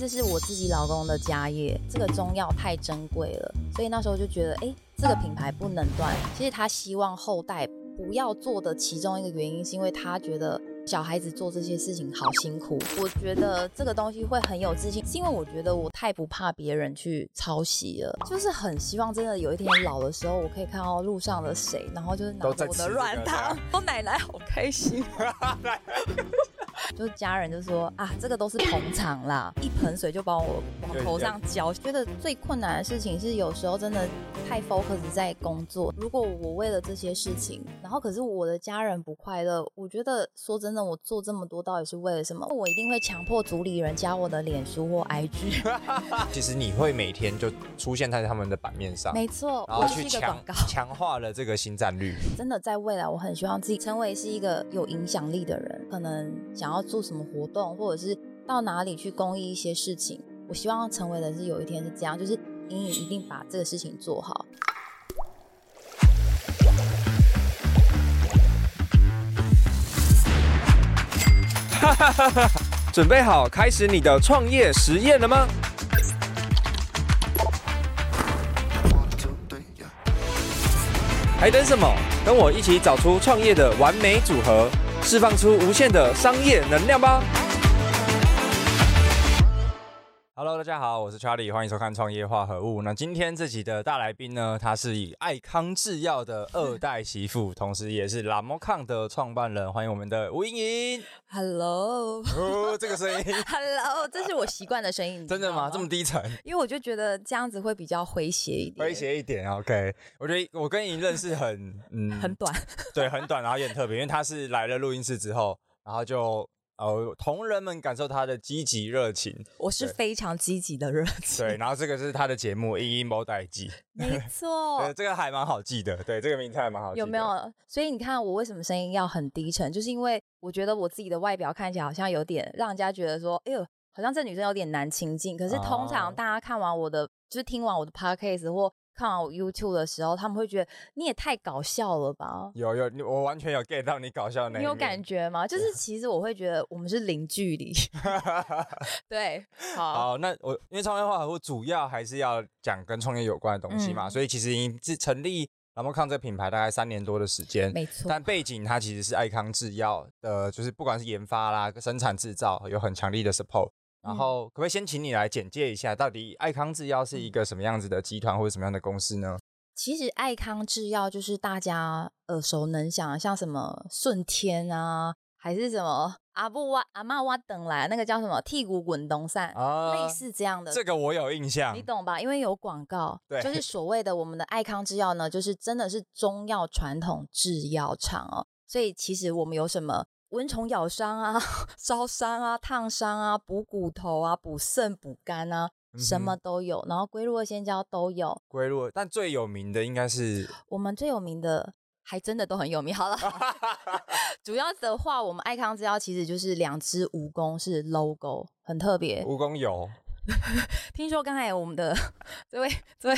这是我自己老公的家业，这个中药太珍贵了，所以那时候就觉得，哎，这个品牌不能断。其实他希望后代不要做的其中一个原因，是因为他觉得。小孩子做这些事情好辛苦，我觉得这个东西会很有自信，是因为我觉得我太不怕别人去抄袭了，就是很希望真的有一天老的时候，我可以看到路上的谁，然后就是拿着我的软糖，我奶奶好开心。就是家人就说啊，这个都是捧场啦，一盆水就把我往头上浇。觉得最困难的事情是有时候真的太 focus 在工作。如果我为了这些事情，然后可是我的家人不快乐，我觉得说真的，我做这么多到底是为了什么？我一定会强迫组里人加我的脸书或 IG。其实你会每天就出现在他们的版面上，没错，然后去强强化了这个新战略。真的在未来，我很希望自己成为是一个有影响力的人，可能想。然后做什么活动，或者是到哪里去公益一些事情，我希望成为的是有一天是这样，就是隐隐一定把这个事情做好。哈哈哈哈！准备好开始你的创业实验了吗？还等什么？跟我一起找出创业的完美组合。释放出无限的商业能量吧。！Hello，大家好，我是 Charlie，欢迎收看《创业化合物》。那今天这集的大来宾呢，他是以爱康制药的二代媳妇，同时也是 Lamocan 的创办人。欢迎我们的吴莹莹。Hello，哦，这个声音。Hello，这是我习惯的声音。真的吗？吗这么低沉？因为我就觉得这样子会比较诙谐一点。诙谐一点，OK。我觉得我跟莹认识很嗯很短，对，很短，然后也很特别，因为她是来了录音室之后，然后就。呃，同仁们感受他的积极热情，我是非常积极的热情。对，然后这个是他的节目《英英某代记》，没 错，对，这个还蛮好记的。对，这个名字还蛮好记的。有没有？所以你看我为什么声音要很低沉，就是因为我觉得我自己的外表看起来好像有点让人家觉得说，哎呦，好像这女生有点难亲近。可是通常大家看完我的，哦、就是听完我的 podcast 或。看我 YouTube 的时候，他们会觉得你也太搞笑了吧？有有，我完全有 get 到你搞笑的那一。你有感觉吗？就是其实我会觉得我们是零距离。对，好。好，那我因为创业化合物主要还是要讲跟创业有关的东西嘛，嗯、所以其实已经是成立 Lamocan 这个品牌大概三年多的时间，没错。但背景它其实是爱康制药的，就是不管是研发啦、生产制造，有很强力的 support。然后，可不可以先请你来简介一下，到底爱康制药是一个什么样子的集团或者什么样的公司呢？其实，爱康制药就是大家耳熟能详，像什么顺天啊，还是什么阿布哇阿妈哇等来那个叫什么剔骨滚动散啊，类似这样的。这个我有印象，你懂吧？因为有广告，对，就是所谓的我们的爱康制药呢，就是真的是中药传统制药厂哦。所以，其实我们有什么？蚊虫咬伤啊，烧伤啊，烫伤啊，补骨头啊，补肾补肝啊，什么都有。然后龟鹿二仙胶都有。龟鹿，但最有名的应该是 我们最有名的，还真的都很有名。好了，主要的话，我们爱康之药其实就是两只蜈蚣是 logo，很特别。蜈蚣有。听说刚才我们的这位这位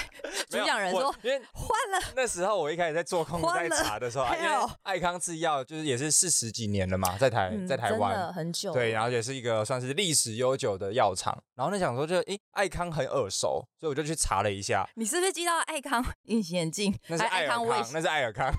主讲人说，因为换了。那时候我一开始在做空在查的时候，因为爱康制药就是也是四十几年了嘛，在台在台湾很久，对，然后也是一个算是历史悠久的药厂。然后那想说就诶，爱康很耳熟，所以我就去查了一下。你是不是记到爱康隐形眼镜？那是爱康，那是爱尔康。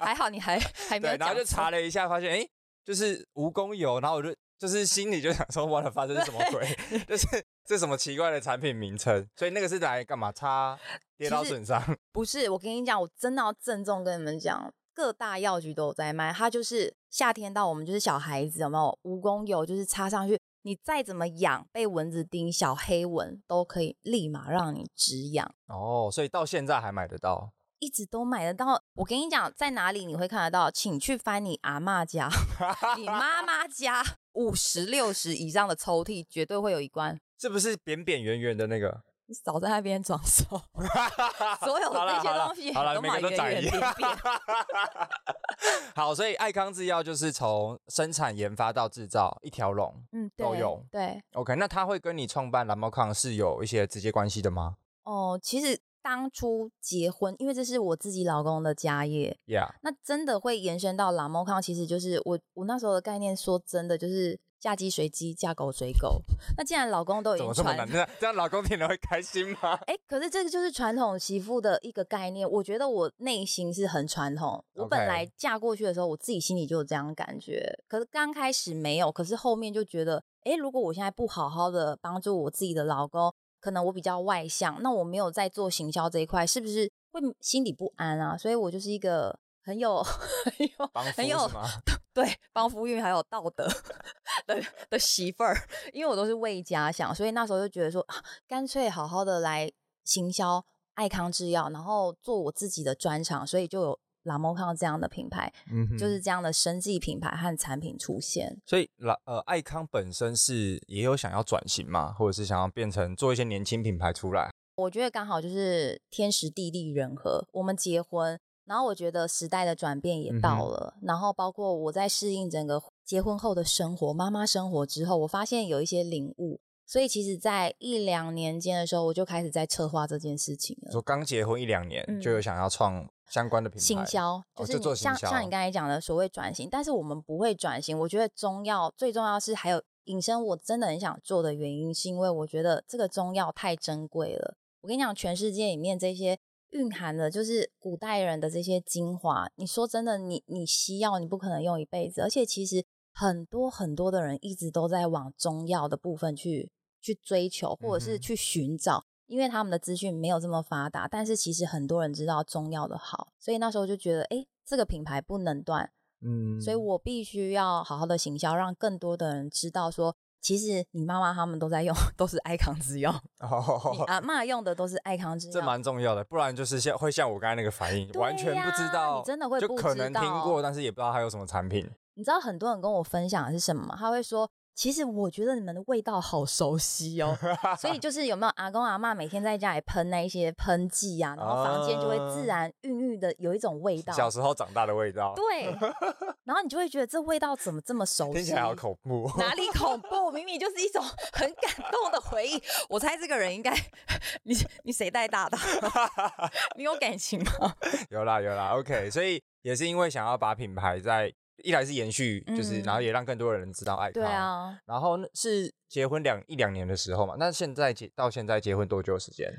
还好你还还没有。然后就查了一下，发现诶，就是蜈蚣油，然后我就就是心里就想说，我的发生是什么鬼？就是。这什么奇怪的产品名称？所以那个是来干嘛？擦跌倒损伤？不是，我跟你讲，我真的要郑重跟你们讲，各大药局都有在卖。它就是夏天到，我们就是小孩子有没有？蜈蚣油就是擦上去，你再怎么痒，被蚊子叮，小黑蚊都可以立马让你止痒。哦，所以到现在还买得到？一直都买得到。我跟你讲，在哪里你会看得到？请去翻你阿嬷家、你妈妈家，五十六十以上的抽屉，绝对会有一关。是不是扁扁圆圆的那个？你少在那边装瘦，所有的这些东西好了，都每个都长一样。好，所以爱康制药就是从生产研发到制造一条龙，嗯，都有。对，OK，那他会跟你创办 Lamocan 是有一些直接关系的吗？哦，其实当初结婚，因为这是我自己老公的家业，Yeah，那真的会延伸到 Lamocan，其实就是我我那时候的概念，说真的就是。嫁鸡随鸡，嫁狗随狗。那既然老公都已经传，这样老公听了会开心吗？哎、欸，可是这个就是传统媳妇的一个概念。我觉得我内心是很传统。我本来嫁过去的时候，我自己心里就有这样感觉。可是刚开始没有，可是后面就觉得，哎、欸，如果我现在不好好的帮助我自己的老公，可能我比较外向，那我没有在做行销这一块，是不是会心里不安啊？所以我就是一个很有很有很有 对帮夫运还有道德的的媳妇儿，因为我都是为家想，所以那时候就觉得说，啊、干脆好好的来行销爱康制药，然后做我自己的专场，所以就有。拉莫康这样的品牌，就是这样的生计品牌和产品出现。所以，拉呃爱康本身是也有想要转型嘛，或者是想要变成做一些年轻品牌出来。我觉得刚好就是天时地利人和。我们结婚，然后我觉得时代的转变也到了，嗯、然后包括我在适应整个结婚后的生活、妈妈生活之后，我发现有一些领悟。所以，其实，在一两年间的时候，我就开始在策划这件事情了。说刚结婚一两年，就有想要创。相关的品牌行销，就是你像、哦、像你刚才讲的所谓转型，但是我们不会转型。我觉得中药最重要是还有引申，我真的很想做的原因，是因为我觉得这个中药太珍贵了。我跟你讲，全世界里面这些蕴含的，就是古代人的这些精华。你说真的，你你西药你不可能用一辈子，而且其实很多很多的人一直都在往中药的部分去去追求，或者是去寻找。嗯因为他们的资讯没有这么发达，但是其实很多人知道中药的好，所以那时候就觉得，哎，这个品牌不能断，嗯，所以我必须要好好的行销，让更多的人知道说，其实你妈妈他们都在用，都是爱康之药，哦、你阿嬷用的都是爱康之药，这蛮重要的，不然就是像会像我刚才那个反应，完全不知道，你真的会就可能听过，但是也不知道它有什么产品。你知道很多人跟我分享的是什么吗？他会说。其实我觉得你们的味道好熟悉哦，所以就是有没有阿公阿嬷每天在家里喷那一些喷剂啊，然后房间就会自然孕育的有一种味道，小时候长大的味道。对，然后你就会觉得这味道怎么这么熟悉？听起来好恐怖。哪里 恐怖？明明就是一种很感动的回忆。我猜这个人应该，你你谁带大的？你有感情吗？有啦有啦，OK。所以也是因为想要把品牌在。一来是延续，就是、嗯、然后也让更多的人知道爱他。对啊。然后是结婚两一两年的时候嘛，那现在结到现在结婚多久时间？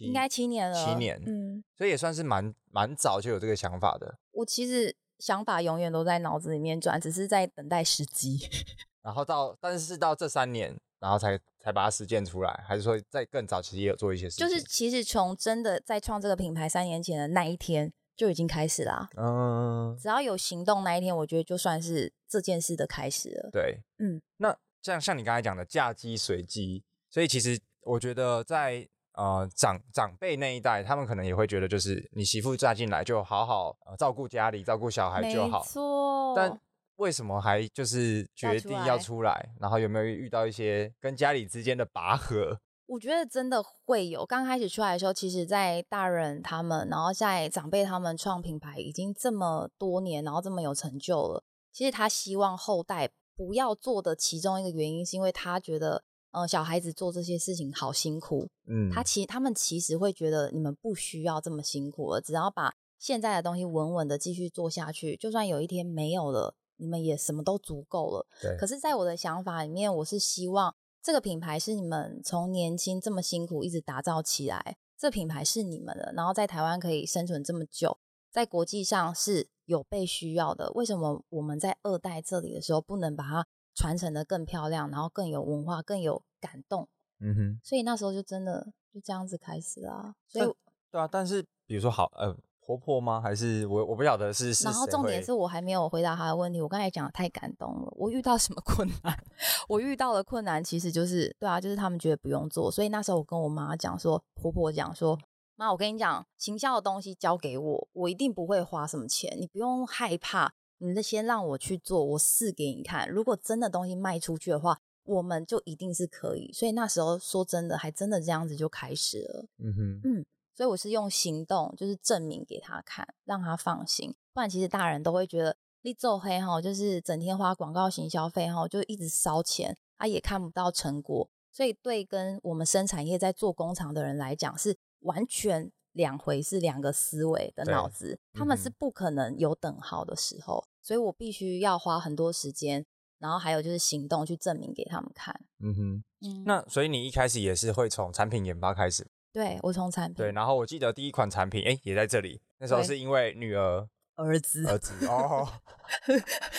应该七年了。七年，嗯，所以也算是蛮蛮早就有这个想法的。我其实想法永远都在脑子里面转，只是在等待时机。然后到，但是是到这三年，然后才才把它实践出来，还是说在更早其实也有做一些事情？就是其实从真的在创这个品牌三年前的那一天。就已经开始啦，嗯，只要有行动那一天，我觉得就算是这件事的开始了。对，嗯，那像像你刚才讲的嫁鸡随鸡，所以其实我觉得在呃长长辈那一代，他们可能也会觉得，就是你媳妇嫁进来就好好照顾家里，照顾小孩就好。没错。但为什么还就是决定要出来？然后有没有遇到一些跟家里之间的拔河？我觉得真的会有。刚开始出来的时候，其实，在大人他们，然后在长辈他们创品牌已经这么多年，然后这么有成就了。其实他希望后代不要做的其中一个原因，是因为他觉得，嗯、呃，小孩子做这些事情好辛苦。嗯，他其他们其实会觉得你们不需要这么辛苦了，只要把现在的东西稳稳的继续做下去，就算有一天没有了，你们也什么都足够了。对。可是，在我的想法里面，我是希望。这个品牌是你们从年轻这么辛苦一直打造起来，这个品牌是你们的，然后在台湾可以生存这么久，在国际上是有被需要的。为什么我们在二代这里的时候不能把它传承的更漂亮，然后更有文化、更有感动？嗯哼，所以那时候就真的就这样子开始了。所以对啊，但是比如说好呃。婆婆吗？还是我？我不晓得是是。然后重点是我还没有回答她的问题。我刚才讲的太感动了。我遇到什么困难？我遇到的困难其实就是，对啊，就是他们觉得不用做。所以那时候我跟我妈讲说，婆婆讲说，妈，我跟你讲，行销的东西交给我，我一定不会花什么钱，你不用害怕。你先让我去做，我试给你看。如果真的东西卖出去的话，我们就一定是可以。所以那时候说真的，还真的这样子就开始了。嗯哼，嗯。所以我是用行动，就是证明给他看，让他放心。不然其实大人都会觉得你做黑哈，就是整天花广告型消费哈，就一直烧钱，他也看不到成果。所以对跟我们生产业在做工厂的人来讲，是完全两回事，两个思维的脑子，他们是不可能有等号的时候。所以我必须要花很多时间然后还有就是行动去证明给他们看。嗯哼，嗯，那所以你一开始也是会从产品研发开始？对，我从产品。对，然后我记得第一款产品，哎，也在这里。那时候是因为女儿。儿子，儿子哦，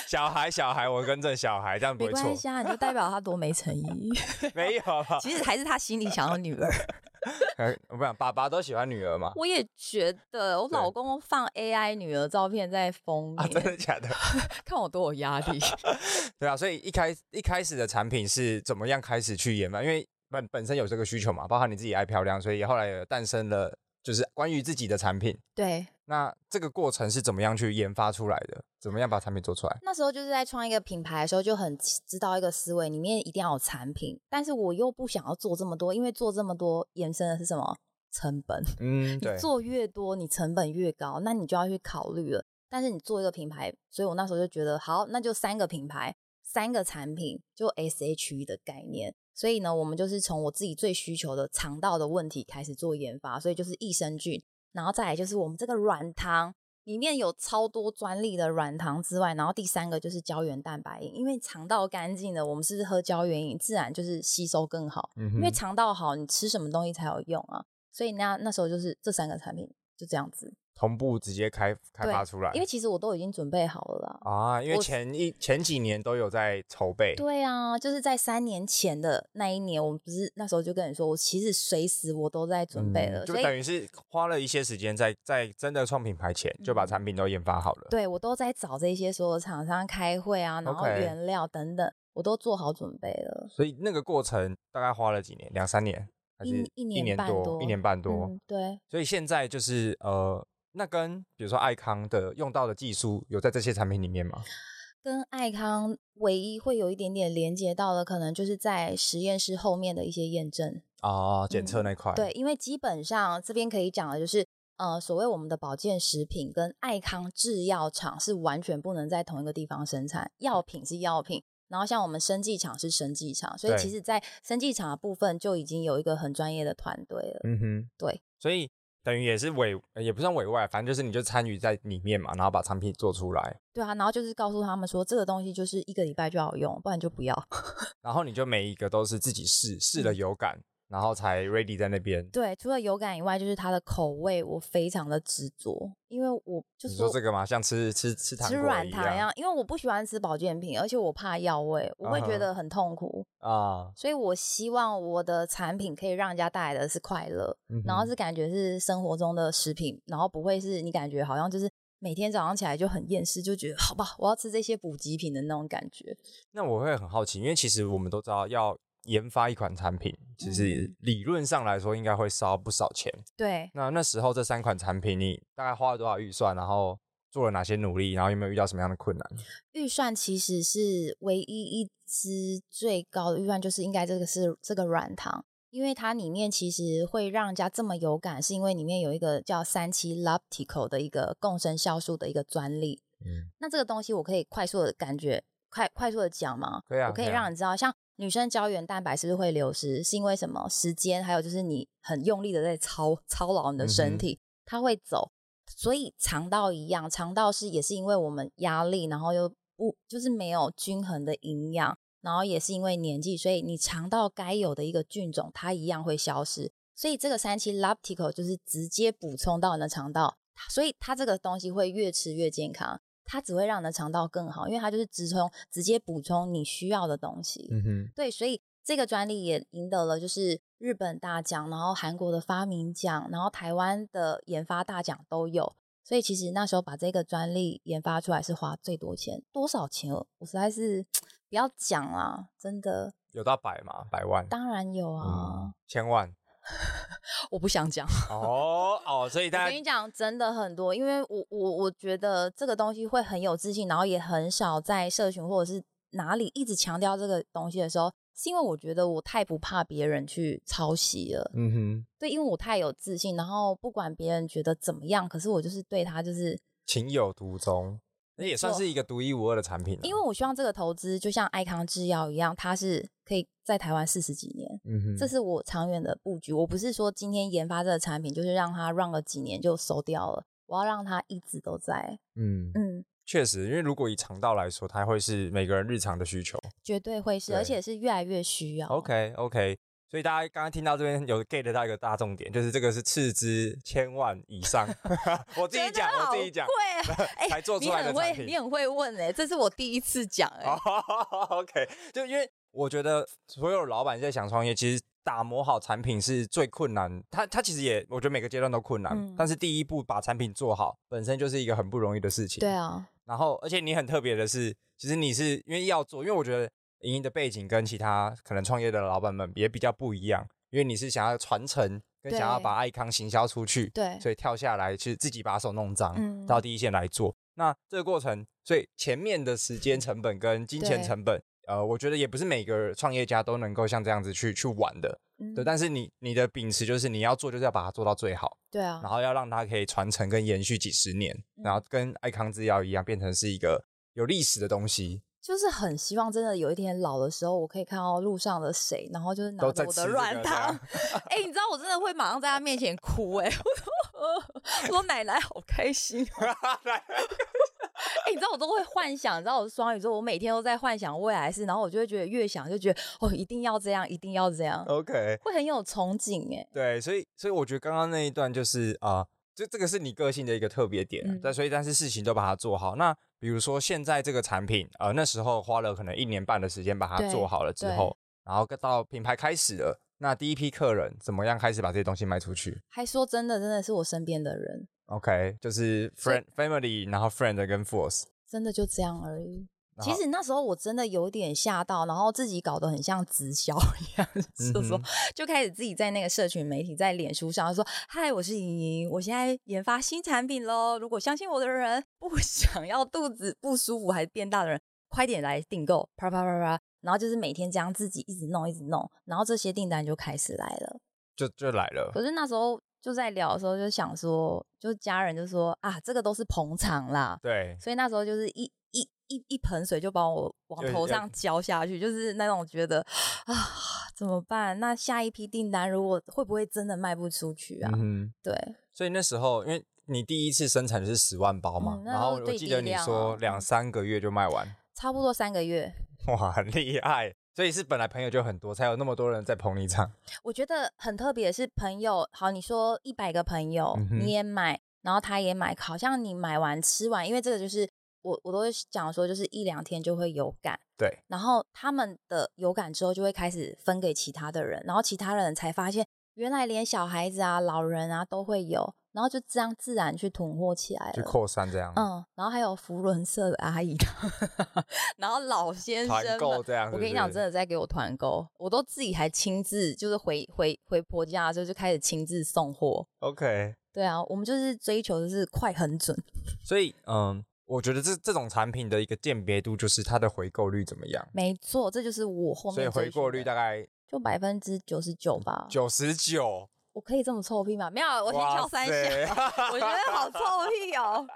小孩，小孩，我跟着小孩，这样不会错。没关系啊，你就代表他多没诚意。没有吧，其实还是他心里想要女儿。我不想，爸爸都喜欢女儿嘛。我也觉得，我老公放 AI 女儿照片在封面，啊，真的假的？看我多有压力。对啊，所以一开一开始的产品是怎么样开始去研发？因为本本身有这个需求嘛，包含你自己爱漂亮，所以后来也诞生了。就是关于自己的产品，对。那这个过程是怎么样去研发出来的？怎么样把产品做出来？那时候就是在创一个品牌的时候，就很知道一个思维，里面一定要有产品，但是我又不想要做这么多，因为做这么多延伸的是什么成本？嗯，对。你做越多，你成本越高，那你就要去考虑了。但是你做一个品牌，所以我那时候就觉得，好，那就三个品牌，三个产品，就 SHE 的概念。所以呢，我们就是从我自己最需求的肠道的问题开始做研发，所以就是益生菌，然后再来就是我们这个软糖里面有超多专利的软糖之外，然后第三个就是胶原蛋白饮，因为肠道干净的，我们是不是喝胶原饮自然就是吸收更好？嗯，因为肠道好，你吃什么东西才有用啊？所以那那时候就是这三个产品就这样子。同步直接开开发出来，因为其实我都已经准备好了啦。啊，因为前一前几年都有在筹备。对啊，就是在三年前的那一年，我们不是那时候就跟你说，我其实随时我都在准备了，嗯、就等于是花了一些时间在在真的创品牌前就把产品都研发好了。嗯、对，我都在找这些所有厂商开会啊，然后原料等等.我都做好准备了。所以那个过程大概花了几年？两三年还是一年多？一年半多。嗯、对。所以现在就是呃。那跟比如说爱康的用到的技术有在这些产品里面吗？跟爱康唯一会有一点点连接到的，可能就是在实验室后面的一些验证哦，检测那块、嗯。对，因为基本上这边可以讲的就是，呃，所谓我们的保健食品跟爱康制药厂是完全不能在同一个地方生产，药品是药品，然后像我们生技厂是生技厂，所以其实在生技厂的部分就已经有一个很专业的团队了。嗯哼，对，所以。等于也是委，也不算委外，反正就是你就参与在里面嘛，然后把产品做出来。对啊，然后就是告诉他们说，这个东西就是一个礼拜就要用，不然就不要。然后你就每一个都是自己试，试了有感。嗯然后才 ready 在那边。对，除了有感以外，就是它的口味，我非常的执着，因为我就是说这个嘛，像吃吃吃糖吃软糖一样，因为我不喜欢吃保健品，而且我怕药味，我会觉得很痛苦啊。Uh huh. 所以我希望我的产品可以让人家带来的是快乐，然后是感觉是生活中的食品，然后不会是你感觉好像就是每天早上起来就很厌世，就觉得好吧，我要吃这些补给品的那种感觉。那我会很好奇，因为其实我们都知道要。研发一款产品，其实理论上来说应该会烧不少钱。对。那那时候这三款产品，你大概花了多少预算？然后做了哪些努力？然后有没有遇到什么样的困难？预算其实是唯一一支最高的预算，就是应该这个是这个软糖，因为它里面其实会让人家这么有感，是因为里面有一个叫三七 Lactical 的一个共生酵素的一个专利。嗯。那这个东西我可以快速的感觉，快快速的讲吗？可以啊。我可以让你知道，像。女生胶原蛋白是不是会流失？是因为什么？时间，还有就是你很用力的在操操劳你的身体，嗯、它会走。所以肠道一样，肠道是也是因为我们压力，然后又不就是没有均衡的营养，然后也是因为年纪，所以你肠道该有的一个菌种，它一样会消失。所以这个三七 Lactical 就是直接补充到你的肠道，所以它这个东西会越吃越健康。它只会让你的肠道更好，因为它就是直充，直接补充你需要的东西。嗯哼，对，所以这个专利也赢得了就是日本大奖，然后韩国的发明奖，然后台湾的研发大奖都有。所以其实那时候把这个专利研发出来是花最多钱，多少钱？我实在是 不要讲啦，真的有到百吗？百万？当然有啊，嗯、千万。我不想讲 哦哦，所以大家我跟你讲，真的很多，因为我我我觉得这个东西会很有自信，然后也很少在社群或者是哪里一直强调这个东西的时候，是因为我觉得我太不怕别人去抄袭了。嗯哼，对，因为我太有自信，然后不管别人觉得怎么样，可是我就是对他就是情有独钟。那也算是一个独一无二的产品，因为我希望这个投资就像爱康制药一样，它是可以在台湾四十几年，嗯哼，这是我长远的布局。我不是说今天研发这个产品就是让它 run 了几年就收掉了，我要让它一直都在，嗯嗯，确实，因为如果以肠道来说，它会是每个人日常的需求，绝对会是，而且是越来越需要。OK OK，所以大家刚刚听到这边有 get 到一个大重点，就是这个是斥资千万以上，我自己讲，我自己讲，才做出来的产品，你很会问哎，这是我第一次讲哎。OK，就因为我觉得所有老板在想创业，其实。打磨好产品是最困难，他他其实也，我觉得每个阶段都困难，嗯、但是第一步把产品做好，本身就是一个很不容易的事情。对啊，然后而且你很特别的是，其实你是因为要做，因为我觉得莹莹的背景跟其他可能创业的老板们也比较不一样，因为你是想要传承，跟想要把爱康行销出去，对，所以跳下来去自己把手弄脏，嗯、到第一线来做。那这个过程，所以前面的时间成本跟金钱成本。呃，我觉得也不是每个创业家都能够像这样子去去玩的，嗯、对。但是你你的秉持就是你要做，就是要把它做到最好，对啊。然后要让它可以传承跟延续几十年，嗯、然后跟爱康制药一样，变成是一个有历史的东西。就是很希望真的有一天老的时候，我可以看到路上的谁，然后就是拿着我的软糖。哎、欸，你知道我真的会马上在他面前哭哎、欸，我说奶奶好开心。哎、欸，你知道我都会幻想，你知道我是双鱼座，我每天都在幻想未来事，然后我就会觉得越想就觉得哦，一定要这样，一定要这样。OK，会很有憧憬哎。对，所以所以我觉得刚刚那一段就是啊、呃，就这个是你个性的一个特别点。但、嗯、所以但是事情都把它做好。那比如说现在这个产品，呃，那时候花了可能一年半的时间把它做好了之后，然后到品牌开始了，那第一批客人怎么样开始把这些东西卖出去？还说真的，真的是我身边的人。OK，就是 friend family，然后 friend 跟 force，真的就这样而已。后其实那时候我真的有点吓到，然后自己搞得很像直销一样，就说、嗯、就开始自己在那个社群媒体，在脸书上说：“嗨，我是莹莹，我现在研发新产品喽。如果相信我的人，不 想要肚子不舒服还是变大的人，快点来订购。”啪啪啪啪，然后就是每天这样自己一直弄，一直弄，然后这些订单就开始来了，就就来了。可是那时候。就在聊的时候，就想说，就家人就说啊，这个都是捧场啦。对，所以那时候就是一一一一盆水就把我往头上浇下去，就，是那种觉得啊，怎么办？那下一批订单如果会不会真的卖不出去啊？嗯，对。所以那时候，因为你第一次生产就是十万包嘛，嗯、然后我记得你说两三个月就卖完，差不多三个月。哇，很厉害。所以是本来朋友就很多，才有那么多人在捧你场。我觉得很特别，是朋友好，你说一百个朋友，嗯、你也买，然后他也买，好像你买完吃完，因为这个就是我我都会讲说，就是一两天就会有感。对。然后他们的有感之后，就会开始分给其他的人，然后其他人才发现，原来连小孩子啊、老人啊都会有。然后就这样自然去囤货起来了，去扩散这样。嗯，然后还有福伦社的阿姨，然后老先生团购这样是是？我跟你讲，真的在给我团购，我都自己还亲自就是回回回婆家的时候就开始亲自送货。OK，对啊，我们就是追求的是快很准。所以，嗯，我觉得这这种产品的一个鉴别度就是它的回购率怎么样？没错，这就是我后面。所以回购率大概就百分之九十九吧。九十九。我可以这么臭屁吗？没有，我先挑三下，我觉得好臭屁哦。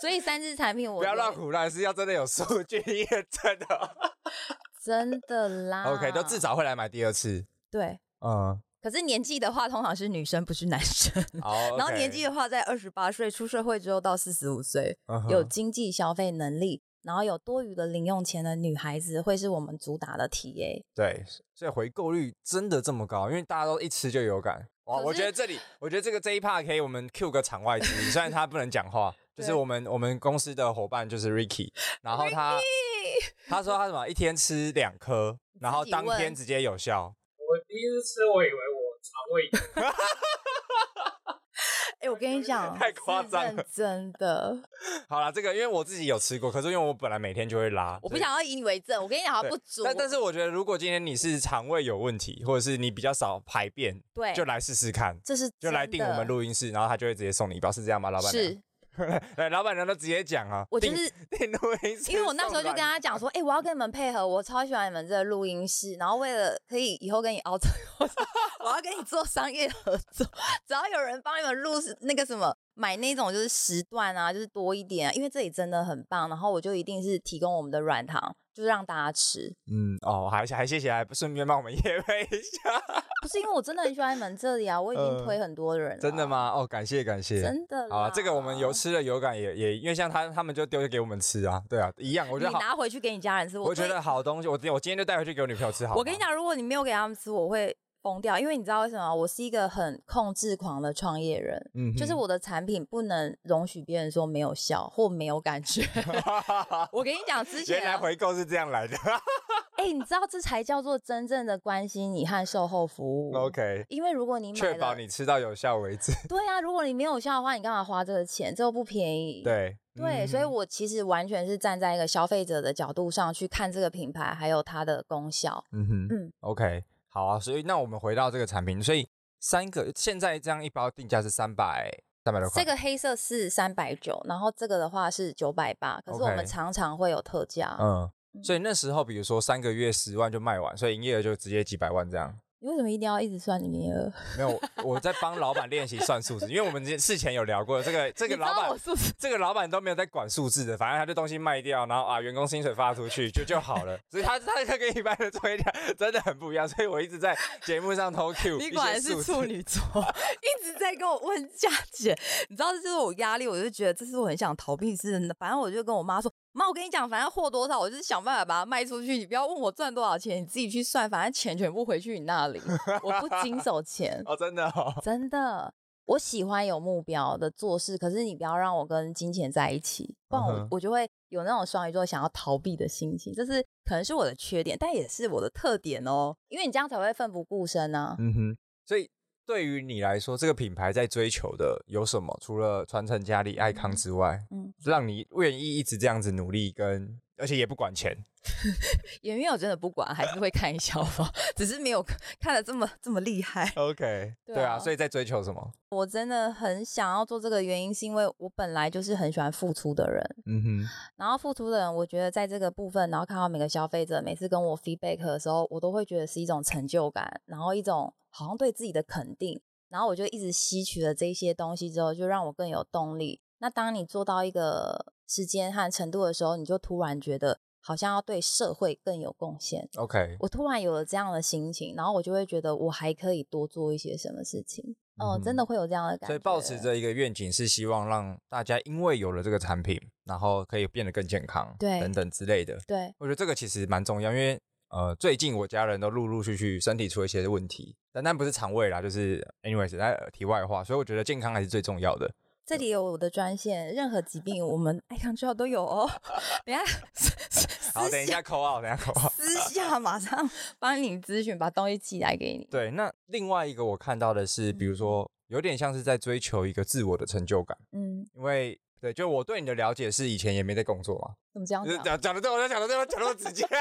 所以三支产品我，我不要乱胡乱，是要真的有数据验证的。真的啦。OK，都至少会来买第二次。对，嗯。可是年纪的话，通常是女生，不是男生。Oh. 然后年纪的话，在二十八岁出社会之后到四十五岁，uh huh. 有经济消费能力，然后有多余的零用钱的女孩子，会是我们主打的 TA。对，所以回购率真的这么高，因为大家都一吃就有感。哇，我觉得这里，我觉得这个这一 part 可以我们 Q 个场外之音，虽然他不能讲话，就是我们我们公司的伙伴就是 Ricky，然后他 Ricky! 他说他什么一天吃两颗，然后当天直接有效。我第一次吃，我以为我肠胃。哎、欸，我跟你讲，太夸张了，真的。好了，这个因为我自己有吃过，可是因为我本来每天就会拉，我不想要以你为证。我跟你讲，它不足。但但是我觉得，如果今天你是肠胃有问题，或者是你比较少排便，对，就来试试看。这是就来订我们录音室，然后他就会直接送你一包，是这样吗，老板？是。对，老板娘都直接讲啊，我就是因为我那时候就跟他讲说，哎、欸，我要跟你们配合，我超喜欢你们这个录音室，然后为了可以以后跟你熬成，我要跟你做商业合作，只要有人帮你们录那个什么，买那种就是时段啊，就是多一点啊，因为这里真的很棒，然后我就一定是提供我们的软糖。就让大家吃。嗯，哦，还还谢谢，还顺便帮我们 夜配一下。不是因为我真的很喜欢你们这里啊，我已经推很多人了。真的吗？哦，感谢感谢，真的。啊，这个我们有吃的有感，也也因为像他他们就丢给我们吃啊，对啊，一样。我觉得你拿回去给你家人吃，我觉得好东西，我我今天就带回去给我女朋友吃好。我跟你讲，如果你没有给他们吃，我会。疯掉，因为你知道为什么？我是一个很控制狂的创业人，嗯，就是我的产品不能容许别人说没有效或没有感觉。我跟你讲，之前原来回购是这样来的。哎、欸，你知道这才叫做真正的关心你和售后服务。OK，因为如果你确保你吃到有效为止。对啊，如果你没有效的话，你干嘛花这个钱？这又不便宜。对对，嗯、所以我其实完全是站在一个消费者的角度上去看这个品牌，还有它的功效。嗯哼，嗯，OK。好啊，所以那我们回到这个产品，所以三个现在这样一包定价是三百三百多块。这个黑色是三百九，然后这个的话是九百八，可是我们常常会有特价。嗯，所以那时候比如说三个月十万就卖完，所以营业额就直接几百万这样。你为什么一定要一直算营业额？没有，我在帮老板练习算数字，因为我们事前有聊过，这个这个老板，这个老板都没有在管数字的，反正他就东西卖掉，然后啊员工薪水发出去就就好了，所以他他他跟一般的作业真的很不一样，所以我一直在节目上偷 Q。你果然是处女座，一直在跟我问价钱，你知道这就是我压力，我就觉得这是我很想逃避似的，反正我就跟我妈说。妈，我跟你讲，反正货多少，我就是想办法把它卖出去。你不要问我赚多少钱，你自己去算。反正钱全部回去你那里，我不经 手钱。哦，真的哦，真的。我喜欢有目标的做事，可是你不要让我跟金钱在一起，不然我、uh huh. 我就会有那种双鱼座想要逃避的心情。这是可能是我的缺点，但也是我的特点哦。因为你这样才会奋不顾身啊。嗯哼，所以。对于你来说，这个品牌在追求的有什么？除了传承家里爱康之外，嗯，让你愿意一直这样子努力跟，跟而且也不管钱，也没有真的不管，还是会看一下吧，只是没有看的这么这么厉害。OK，对啊，对啊，所以在追求什么？我真的很想要做这个，原因是因为我本来就是很喜欢付出的人，嗯哼，然后付出的人，我觉得在这个部分，然后看到每个消费者每次跟我 feedback 的时候，我都会觉得是一种成就感，然后一种。好像对自己的肯定，然后我就一直吸取了这些东西之后，就让我更有动力。那当你做到一个时间和程度的时候，你就突然觉得好像要对社会更有贡献。OK，我突然有了这样的心情，然后我就会觉得我还可以多做一些什么事情。嗯、哦，真的会有这样的感觉。所以抱持着一个愿景，是希望让大家因为有了这个产品，然后可以变得更健康，对，等等之类的。对，我觉得这个其实蛮重要，因为。呃，最近我家人都陆陆续续身体出了一些问题，但但不是肠胃啦，就是 anyways 在题外话，所以我觉得健康还是最重要的。这里有我的专线，任何疾病我们爱康之道都有哦。等一下，好，等一下扣号，等一下扣号，私下马上帮你咨询，把东西寄来给你。对，那另外一个我看到的是，比如说有点像是在追求一个自我的成就感，嗯，因为对，就我对你的了解是以前也没在工作嘛，怎么这样讲？讲讲的对，我讲的对，我讲的直接。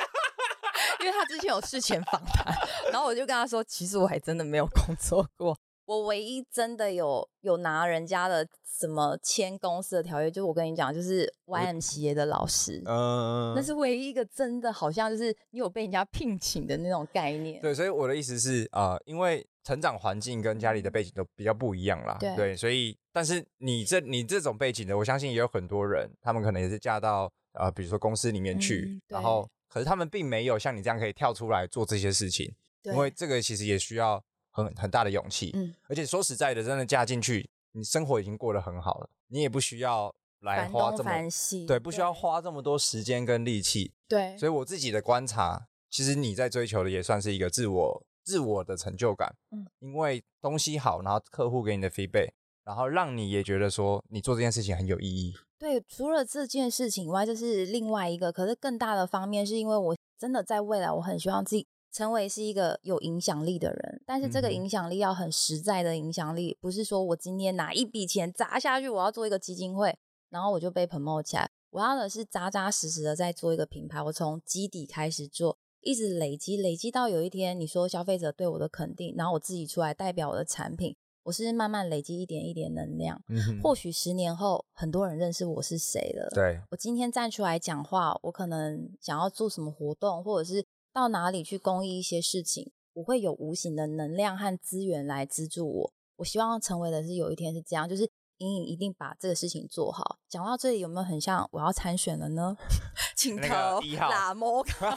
因为他之前有事前访谈，然后我就跟他说，其实我还真的没有工作过。我唯一真的有有拿人家的什么签公司的条约，就是我跟你讲，就是 YMCA 的老师，嗯，那是唯一一个真的好像就是你有被人家聘请的那种概念。对，所以我的意思是啊、呃，因为成长环境跟家里的背景都比较不一样啦，对，对，所以但是你这你这种背景的，我相信也有很多人，他们可能也是嫁到呃，比如说公司里面去，嗯、然后。可是他们并没有像你这样可以跳出来做这些事情，因为这个其实也需要很很大的勇气。嗯，而且说实在的，真的嫁进去，你生活已经过得很好了，你也不需要来花这么对，不需要花这么多时间跟力气。对，所以我自己的观察，其实你在追求的也算是一个自我自我的成就感。嗯，因为东西好，然后客户给你的 feedback，然后让你也觉得说你做这件事情很有意义。对，除了这件事情以外，这是另外一个。可是更大的方面，是因为我真的在未来，我很希望自己成为是一个有影响力的人。但是这个影响力要很实在的影响力，不是说我今天拿一笔钱砸下去，我要做一个基金会，然后我就被 promote 起来。我要的是扎扎实实的在做一个品牌，我从基底开始做，一直累积，累积到有一天你说消费者对我的肯定，然后我自己出来代表我的产品。我是慢慢累积一点一点能量，嗯、哼或许十年后很多人认识我是谁了。对，我今天站出来讲话，我可能想要做什么活动，或者是到哪里去公益一些事情，我会有无形的能量和资源来资助我。我希望成为的是有一天是这样，就是莹莹一定把这个事情做好。讲到这里，有没有很像我要参选了呢？请投拉摩卡。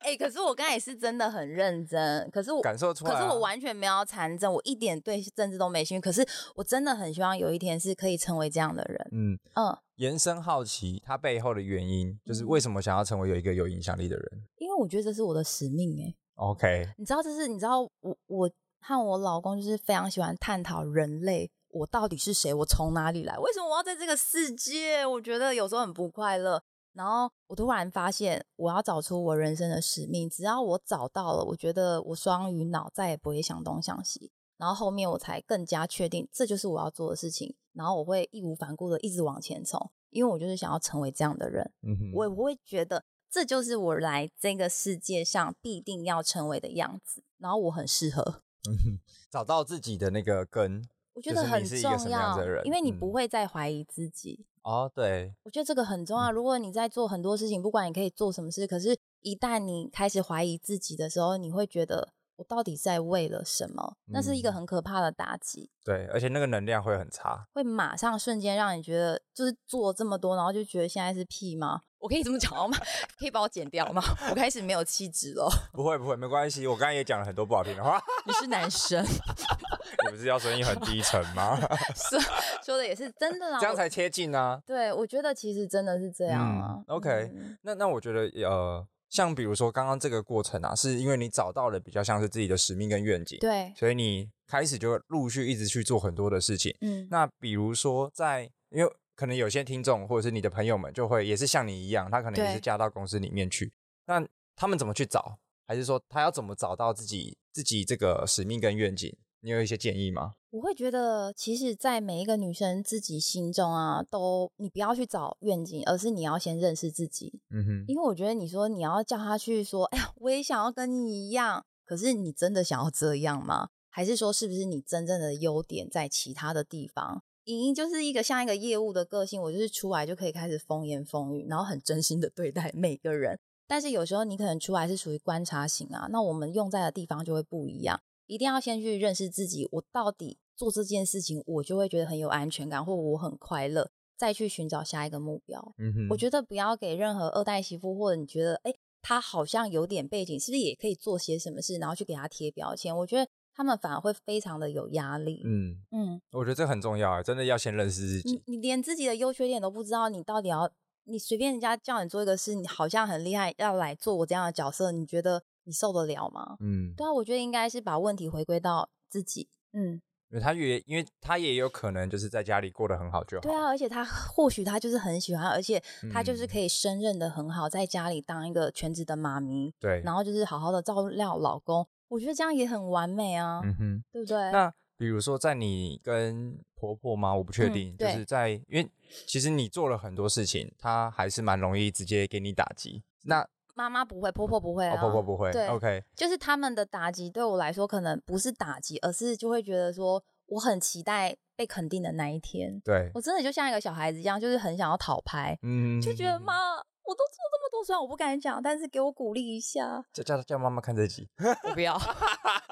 哎、欸，可是我刚才也是真的很认真，可是我感受出来、啊，可是我完全没有要参政，我一点对政治都没兴趣。可是我真的很希望有一天是可以成为这样的人。嗯嗯，延伸好奇他背后的原因，就是为什么想要成为有一个有影响力的人？我觉得这是我的使命、欸。哎，OK，你知道这是你知道我我和我老公就是非常喜欢探讨人类。我到底是谁？我从哪里来？为什么我要在这个世界？我觉得有时候很不快乐。然后我突然发现，我要找出我人生的使命。只要我找到了，我觉得我双鱼脑再也不会想东想西。然后后面我才更加确定，这就是我要做的事情。然后我会义无反顾的一直往前冲，因为我就是想要成为这样的人。我也不会觉得这就是我来这个世界上必定要成为的样子。然后我很适合，嗯，找到自己的那个根。我觉得很重要，因为你不会再怀疑自己。嗯、哦，对，我觉得这个很重要。如果你在做很多事情，不管你可以做什么事，可是一旦你开始怀疑自己的时候，你会觉得我到底在为了什么？那是一个很可怕的打击。对，而且那个能量会很差，会马上瞬间让你觉得就是做这么多，然后就觉得现在是屁吗？我可以这么讲吗？可以把我剪掉吗？我开始没有气质了。不会不会，没关系。我刚才也讲了很多不好听的话。你是男生。你不是要声音很低沉吗？说说的也是真的啦，这样才贴近啊。对，我觉得其实真的是这样啊。嗯、OK，、嗯、那那我觉得呃，像比如说刚刚这个过程啊，是因为你找到了比较像是自己的使命跟愿景，对，所以你开始就陆续一直去做很多的事情。嗯，那比如说在，因为可能有些听众或者是你的朋友们就会也是像你一样，他可能也是嫁到公司里面去，那他们怎么去找？还是说他要怎么找到自己自己这个使命跟愿景？你有一些建议吗？我会觉得，其实，在每一个女生自己心中啊，都你不要去找愿景，而是你要先认识自己。嗯哼，因为我觉得你说你要叫她去说，哎呀，我也想要跟你一样，可是你真的想要这样吗？还是说，是不是你真正的优点在其他的地方？莹莹就是一个像一个业务的个性，我就是出来就可以开始风言风语，然后很真心的对待每个人。但是有时候你可能出来是属于观察型啊，那我们用在的地方就会不一样。一定要先去认识自己，我到底做这件事情，我就会觉得很有安全感，或我很快乐，再去寻找下一个目标。嗯哼，我觉得不要给任何二代媳妇，或者你觉得，哎，他好像有点背景，是不是也可以做些什么事，然后去给他贴标签？我觉得他们反而会非常的有压力。嗯嗯，我觉得这很重要啊，真的要先认识自己。你，你连自己的优缺点都不知道，你到底要，你随便人家叫你做一个事，你好像很厉害，要来做我这样的角色，你觉得？你受得了吗？嗯，对啊，我觉得应该是把问题回归到自己。嗯，因为他也，因为他也有可能就是在家里过得很好就好。对啊，而且他或许他就是很喜欢，而且他就是可以胜任的很好，在家里当一个全职的妈咪。对，然后就是好好的照料老公，我觉得这样也很完美啊。嗯哼，对不对？那比如说在你跟婆婆吗？我不确定，嗯、就是在因为其实你做了很多事情，她还是蛮容易直接给你打击。那妈妈不会，婆婆不会啊。哦、婆婆不会。对，OK，就是他们的打击对我来说可能不是打击，而是就会觉得说我很期待被肯定的那一天。对，我真的就像一个小孩子一样，就是很想要讨拍，嗯，就觉得妈，我都做这么多，虽然我不敢讲，但是给我鼓励一下。叫叫叫妈妈看这集，我不要。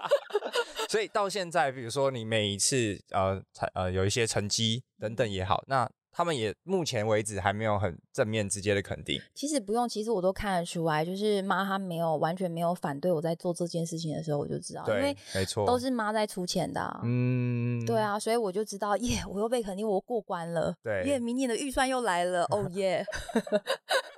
所以到现在，比如说你每一次呃呃有一些成绩等等也好，那。他们也目前为止还没有很正面直接的肯定。其实不用，其实我都看得出来，就是妈她没有完全没有反对我在做这件事情的时候，我就知道，对，因为没错，都是妈在出钱的啊。嗯，对啊，所以我就知道，耶，我又被肯定，我过关了。对，耶，明年的预算又来了，哦耶。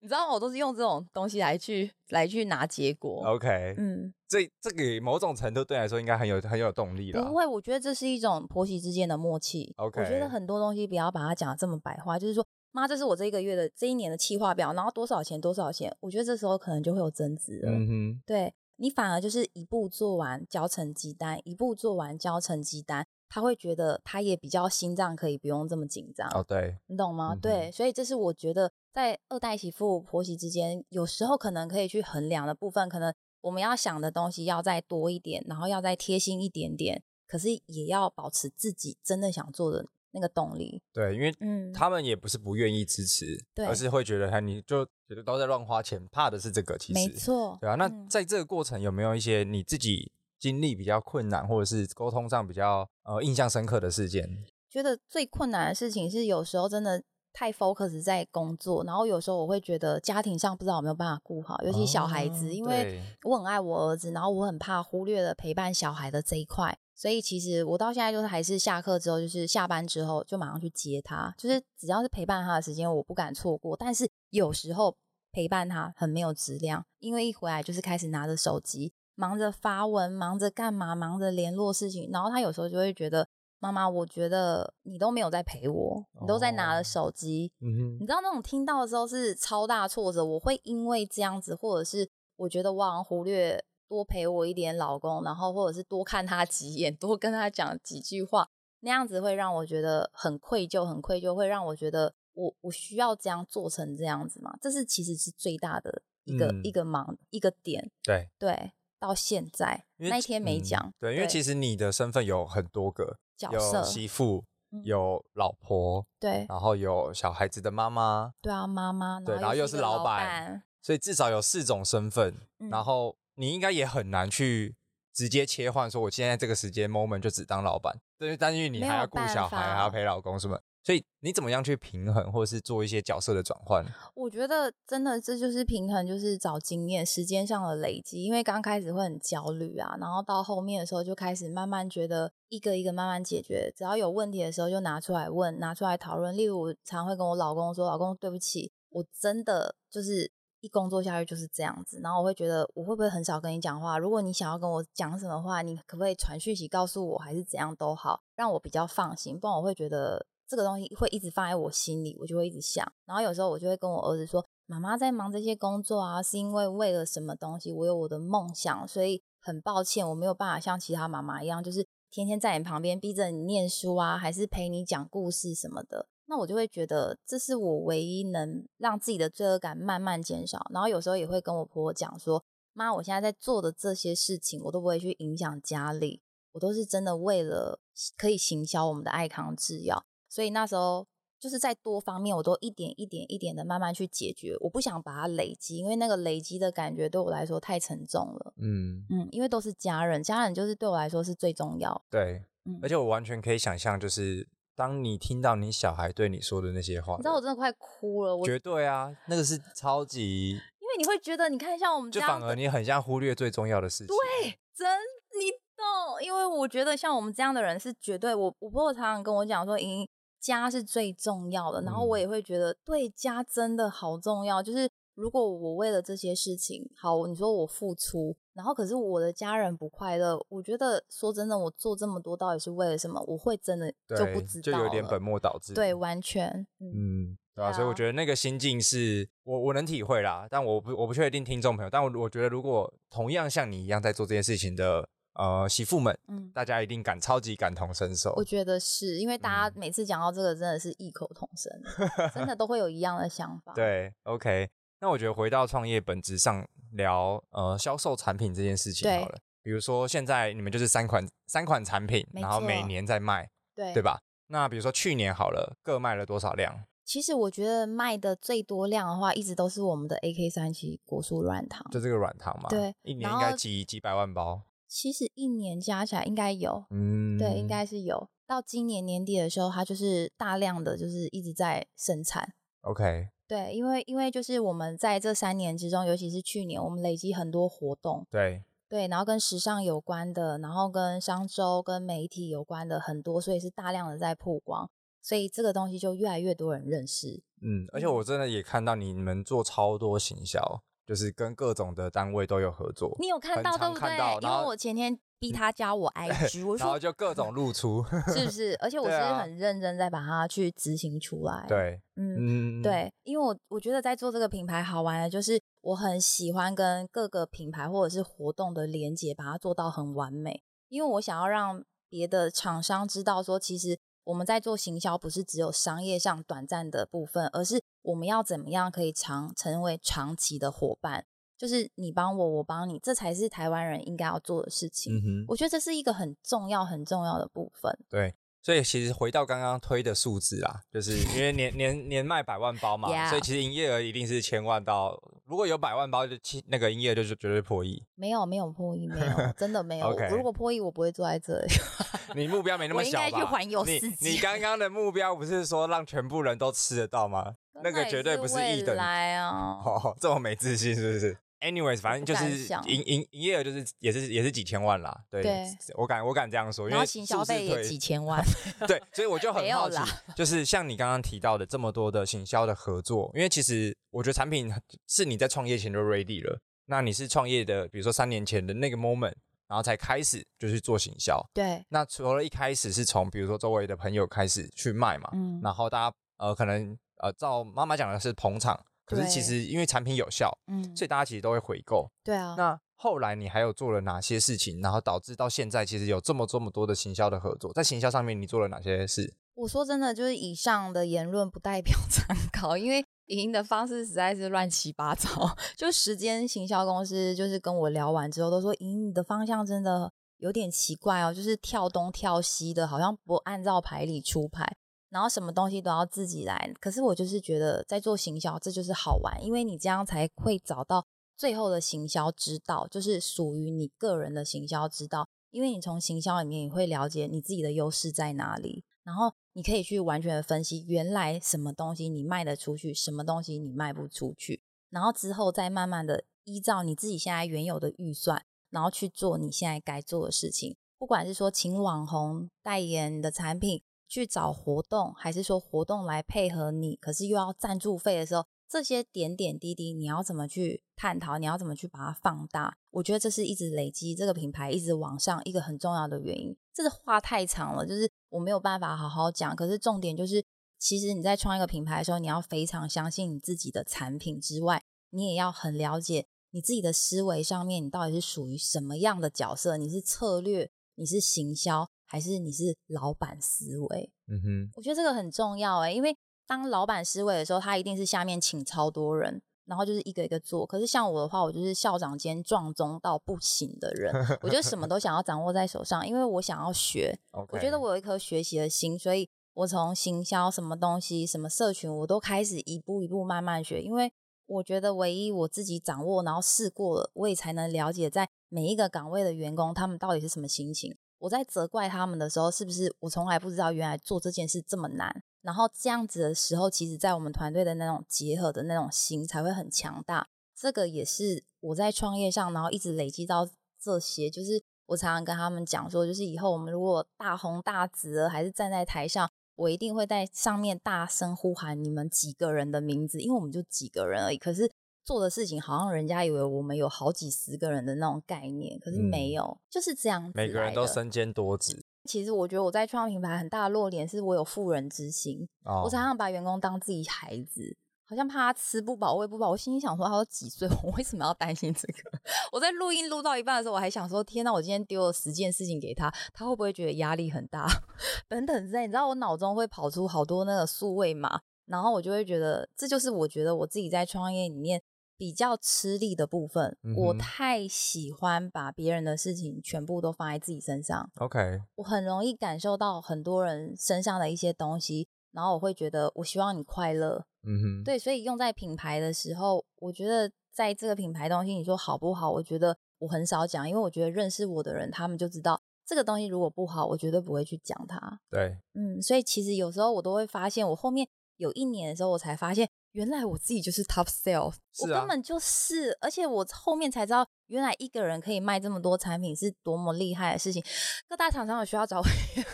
你知道吗？我都是用这种东西来去来去拿结果。OK，嗯，这这个某种程度对来说应该很有很有动力了。不会，我觉得这是一种婆媳之间的默契。OK，我觉得很多东西不要把它讲得这么白话，就是说，妈，这是我这一个月的这一年的企划表，然后多少钱多少钱，我觉得这时候可能就会有增值了。嗯哼，对，你反而就是一步做完交成绩单，一步做完交成绩单。他会觉得他也比较心脏可以不用这么紧张哦，对，你懂吗？嗯、对，所以这是我觉得在二代媳妇婆媳之间，有时候可能可以去衡量的部分，可能我们要想的东西要再多一点，然后要再贴心一点点，可是也要保持自己真的想做的那个动力。对，因为嗯，他们也不是不愿意支持，对，而是会觉得他你就觉得都在乱花钱，怕的是这个，其实没错，对啊。那在这个过程有没有一些你自己？经历比较困难，或者是沟通上比较呃印象深刻的事件？觉得最困难的事情是有时候真的太 focus 在工作，然后有时候我会觉得家庭上不知道有没有办法顾好，尤其小孩子，哦、因为我很爱我儿子，然后我很怕忽略了陪伴小孩的这一块。所以其实我到现在就是还是下课之后，就是下班之后就马上去接他，就是只要是陪伴他的时间，我不敢错过。但是有时候陪伴他很没有质量，因为一回来就是开始拿着手机，忙着发文，忙着干嘛，忙着联络事情。然后他有时候就会觉得，妈妈，我觉得你都没有在陪我，你都在拿着手机。哦，嗯哼。你知道那种听到的时候是超大挫折，我会因为这样子，或者是我觉得我好像忽略。多陪我一点，老公，然后或者是多看他几眼，多跟他讲几句话，那样子会让我觉得很愧疚，很愧疚，会让我觉得我我需要这样做成这样子嘛？这是其实是最大的一个、嗯、一个忙一个点。对对，到现在那一天没讲、嗯。对，因为其实你的身份有很多个角色，有媳妇，有老婆，对，然后有小孩子的妈妈，对啊，妈妈，对，然后又是老板，所以至少有四种身份，嗯、然后。你应该也很难去直接切换，说我现在这个时间 moment 就只当老板，对，但是你还要顾小孩，还要陪老公什么，所以你怎么样去平衡，或者是做一些角色的转换？我觉得真的这就是平衡，就是找经验、时间上的累积。因为刚开始会很焦虑啊，然后到后面的时候就开始慢慢觉得一个一个慢慢解决，只要有问题的时候就拿出来问，拿出来讨论。例如我常会跟我老公说：“老公，对不起，我真的就是。”一工作下去就是这样子，然后我会觉得我会不会很少跟你讲话？如果你想要跟我讲什么话，你可不可以传讯息告诉我，还是怎样都好，让我比较放心。不然我会觉得这个东西会一直放在我心里，我就会一直想。然后有时候我就会跟我儿子说：“妈妈在忙这些工作啊，是因为为了什么东西？我有我的梦想，所以很抱歉，我没有办法像其他妈妈一样，就是天天在你旁边逼着你念书啊，还是陪你讲故事什么的。”那我就会觉得，这是我唯一能让自己的罪恶感慢慢减少。然后有时候也会跟我婆婆讲说：“妈，我现在在做的这些事情，我都不会去影响家里，我都是真的为了可以行销我们的爱康制药。”所以那时候就是在多方面，我都一点一点一点的慢慢去解决。我不想把它累积，因为那个累积的感觉对我来说太沉重了。嗯嗯，因为都是家人，家人就是对我来说是最重要。对，嗯，而且我完全可以想象，就是。当你听到你小孩对你说的那些话，你知道我真的快哭了。我绝对啊，那个是超级，因为你会觉得，你看像我们这样，就反而你很像忽略最重要的事情。对，真你懂，因为我觉得像我们这样的人是绝对，我我婆婆常常跟我讲说，因家是最重要的，然后我也会觉得，嗯、对，家真的好重要，就是。如果我为了这些事情，好，你说我付出，然后可是我的家人不快乐，我觉得说真的，我做这么多到底是为了什么？我会真的就不知道，就有点本末倒置。对，完全，嗯，嗯对啊，所以我觉得那个心境是我我能体会啦，但我不我不确定听众朋友，但我我觉得如果同样像你一样在做这件事情的呃媳妇们，嗯，大家一定感超级感同身受。我觉得是因为大家每次讲到这个，真的是异口同声，嗯、真的都会有一样的想法。对，OK。那我觉得回到创业本质上聊，呃，销售产品这件事情好了。比如说现在你们就是三款三款产品，然后每年在卖，对对吧？那比如说去年好了，各卖了多少量？其实我觉得卖的最多量的话，一直都是我们的 AK 三七果蔬软糖，就这个软糖嘛。对，一年应该几几百万包。其实一年加起来应该有，嗯，对，应该是有。到今年年底的时候，它就是大量的就是一直在生产。OK。对，因为因为就是我们在这三年之中，尤其是去年，我们累积很多活动，对对，然后跟时尚有关的，然后跟商周、跟媒体有关的很多，所以是大量的在曝光，所以这个东西就越来越多人认识。嗯，而且我真的也看到你们做超多行销，就是跟各种的单位都有合作。你有看到对不对？因为我前天。逼他加我 IG，我说，然后就各种露出，是不是？而且我是很认真在把它去执行出来。对，嗯，对，因为我我觉得在做这个品牌好玩的，就是我很喜欢跟各个品牌或者是活动的连接，把它做到很完美。因为我想要让别的厂商知道说，其实我们在做行销不是只有商业上短暂的部分，而是我们要怎么样可以长成为长期的伙伴。就是你帮我，我帮你，这才是台湾人应该要做的事情。嗯，我觉得这是一个很重要、很重要的部分。对，所以其实回到刚刚推的数字啦，就是因为年 年年卖百万包嘛，yeah. 所以其实营业额一定是千万到如果有百万包，就那个营业就是绝对破亿。没有，没有破亿，没有，真的没有。Okay. 如果破亿，我不会坐在这里。你目标没那么小吧？我应该去环游世界。你你刚刚的目标不是说让全部人都吃得到吗？那个绝对不是亿的。来啊！哦，这么没自信是不是？Anyways，反正就是营营营业额就是也是也是几千万啦。对，对我敢我敢这样说，因为行销费也几千万。对，所以我就 很好奇，就是像你刚刚提到的这么多的行销的合作，因为其实我觉得产品是你在创业前就 ready 了。那你是创业的，比如说三年前的那个 moment，然后才开始就是做行销。对。那除了一开始是从比如说周围的朋友开始去卖嘛，嗯，然后大家呃可能呃照妈妈讲的是捧场。可是其实因为产品有效，嗯，所以大家其实都会回购。对啊。那后来你还有做了哪些事情，然后导致到现在其实有这么这么多的行销的合作？在行销上面你做了哪些事？我说真的，就是以上的言论不代表 参考，因为营运的方式实在是乱七八糟。就时间行销公司就是跟我聊完之后都说，营运的方向真的有点奇怪哦，就是跳东跳西的，好像不按照牌理出牌。然后什么东西都要自己来，可是我就是觉得在做行销，这就是好玩，因为你这样才会找到最后的行销之道，就是属于你个人的行销之道。因为你从行销里面你会了解你自己的优势在哪里，然后你可以去完全的分析原来什么东西你卖得出去，什么东西你卖不出去，然后之后再慢慢的依照你自己现在原有的预算，然后去做你现在该做的事情，不管是说请网红代言的产品。去找活动，还是说活动来配合你？可是又要赞助费的时候，这些点点滴滴，你要怎么去探讨？你要怎么去把它放大？我觉得这是一直累积这个品牌一直往上一个很重要的原因。这个话太长了，就是我没有办法好好讲。可是重点就是，其实你在创一个品牌的时候，你要非常相信你自己的产品之外，你也要很了解你自己的思维上面，你到底是属于什么样的角色？你是策略，你是行销？还是你是老板思维？嗯哼，我觉得这个很重要哎，因为当老板思维的时候，他一定是下面请超多人，然后就是一个一个做。可是像我的话，我就是校长兼撞钟到不行的人，我觉得什么都想要掌握在手上，因为我想要学。Okay. 我觉得我有一颗学习的心，所以我从行销什么东西、什么社群，我都开始一步一步慢慢学。因为我觉得唯一我自己掌握，然后试过了，我也才能了解在每一个岗位的员工他们到底是什么心情。我在责怪他们的时候，是不是我从来不知道原来做这件事这么难？然后这样子的时候，其实，在我们团队的那种结合的那种心才会很强大。这个也是我在创业上，然后一直累积到这些。就是我常常跟他们讲说，就是以后我们如果大红大紫了，还是站在台上，我一定会在上面大声呼喊你们几个人的名字，因为我们就几个人而已。可是。做的事情好像人家以为我们有好几十个人的那种概念，可是没有，嗯、就是这样子。每个人都身兼多职。其实我觉得我在创品牌很大的弱点是我有妇人之心，哦、我常常把员工当自己孩子，好像怕他吃不饱、喂不饱。我心里想说，他都几岁，我为什么要担心这个？我在录音录到一半的时候，我还想说，天呐，我今天丢了十件事情给他，他会不会觉得压力很大？等等之类，你知道我脑中会跑出好多那个数位码，然后我就会觉得，这就是我觉得我自己在创业里面。比较吃力的部分，嗯、我太喜欢把别人的事情全部都放在自己身上。OK，我很容易感受到很多人身上的一些东西，然后我会觉得我希望你快乐。嗯哼，对，所以用在品牌的时候，我觉得在这个品牌东西，你说好不好？我觉得我很少讲，因为我觉得认识我的人，他们就知道这个东西如果不好，我绝对不会去讲它。对，嗯，所以其实有时候我都会发现，我后面有一年的时候，我才发现。原来我自己就是 top 啊，我根本就是，而且我后面才知道，原来一个人可以卖这么多产品是多么厉害的事情。各大厂商有需要找我，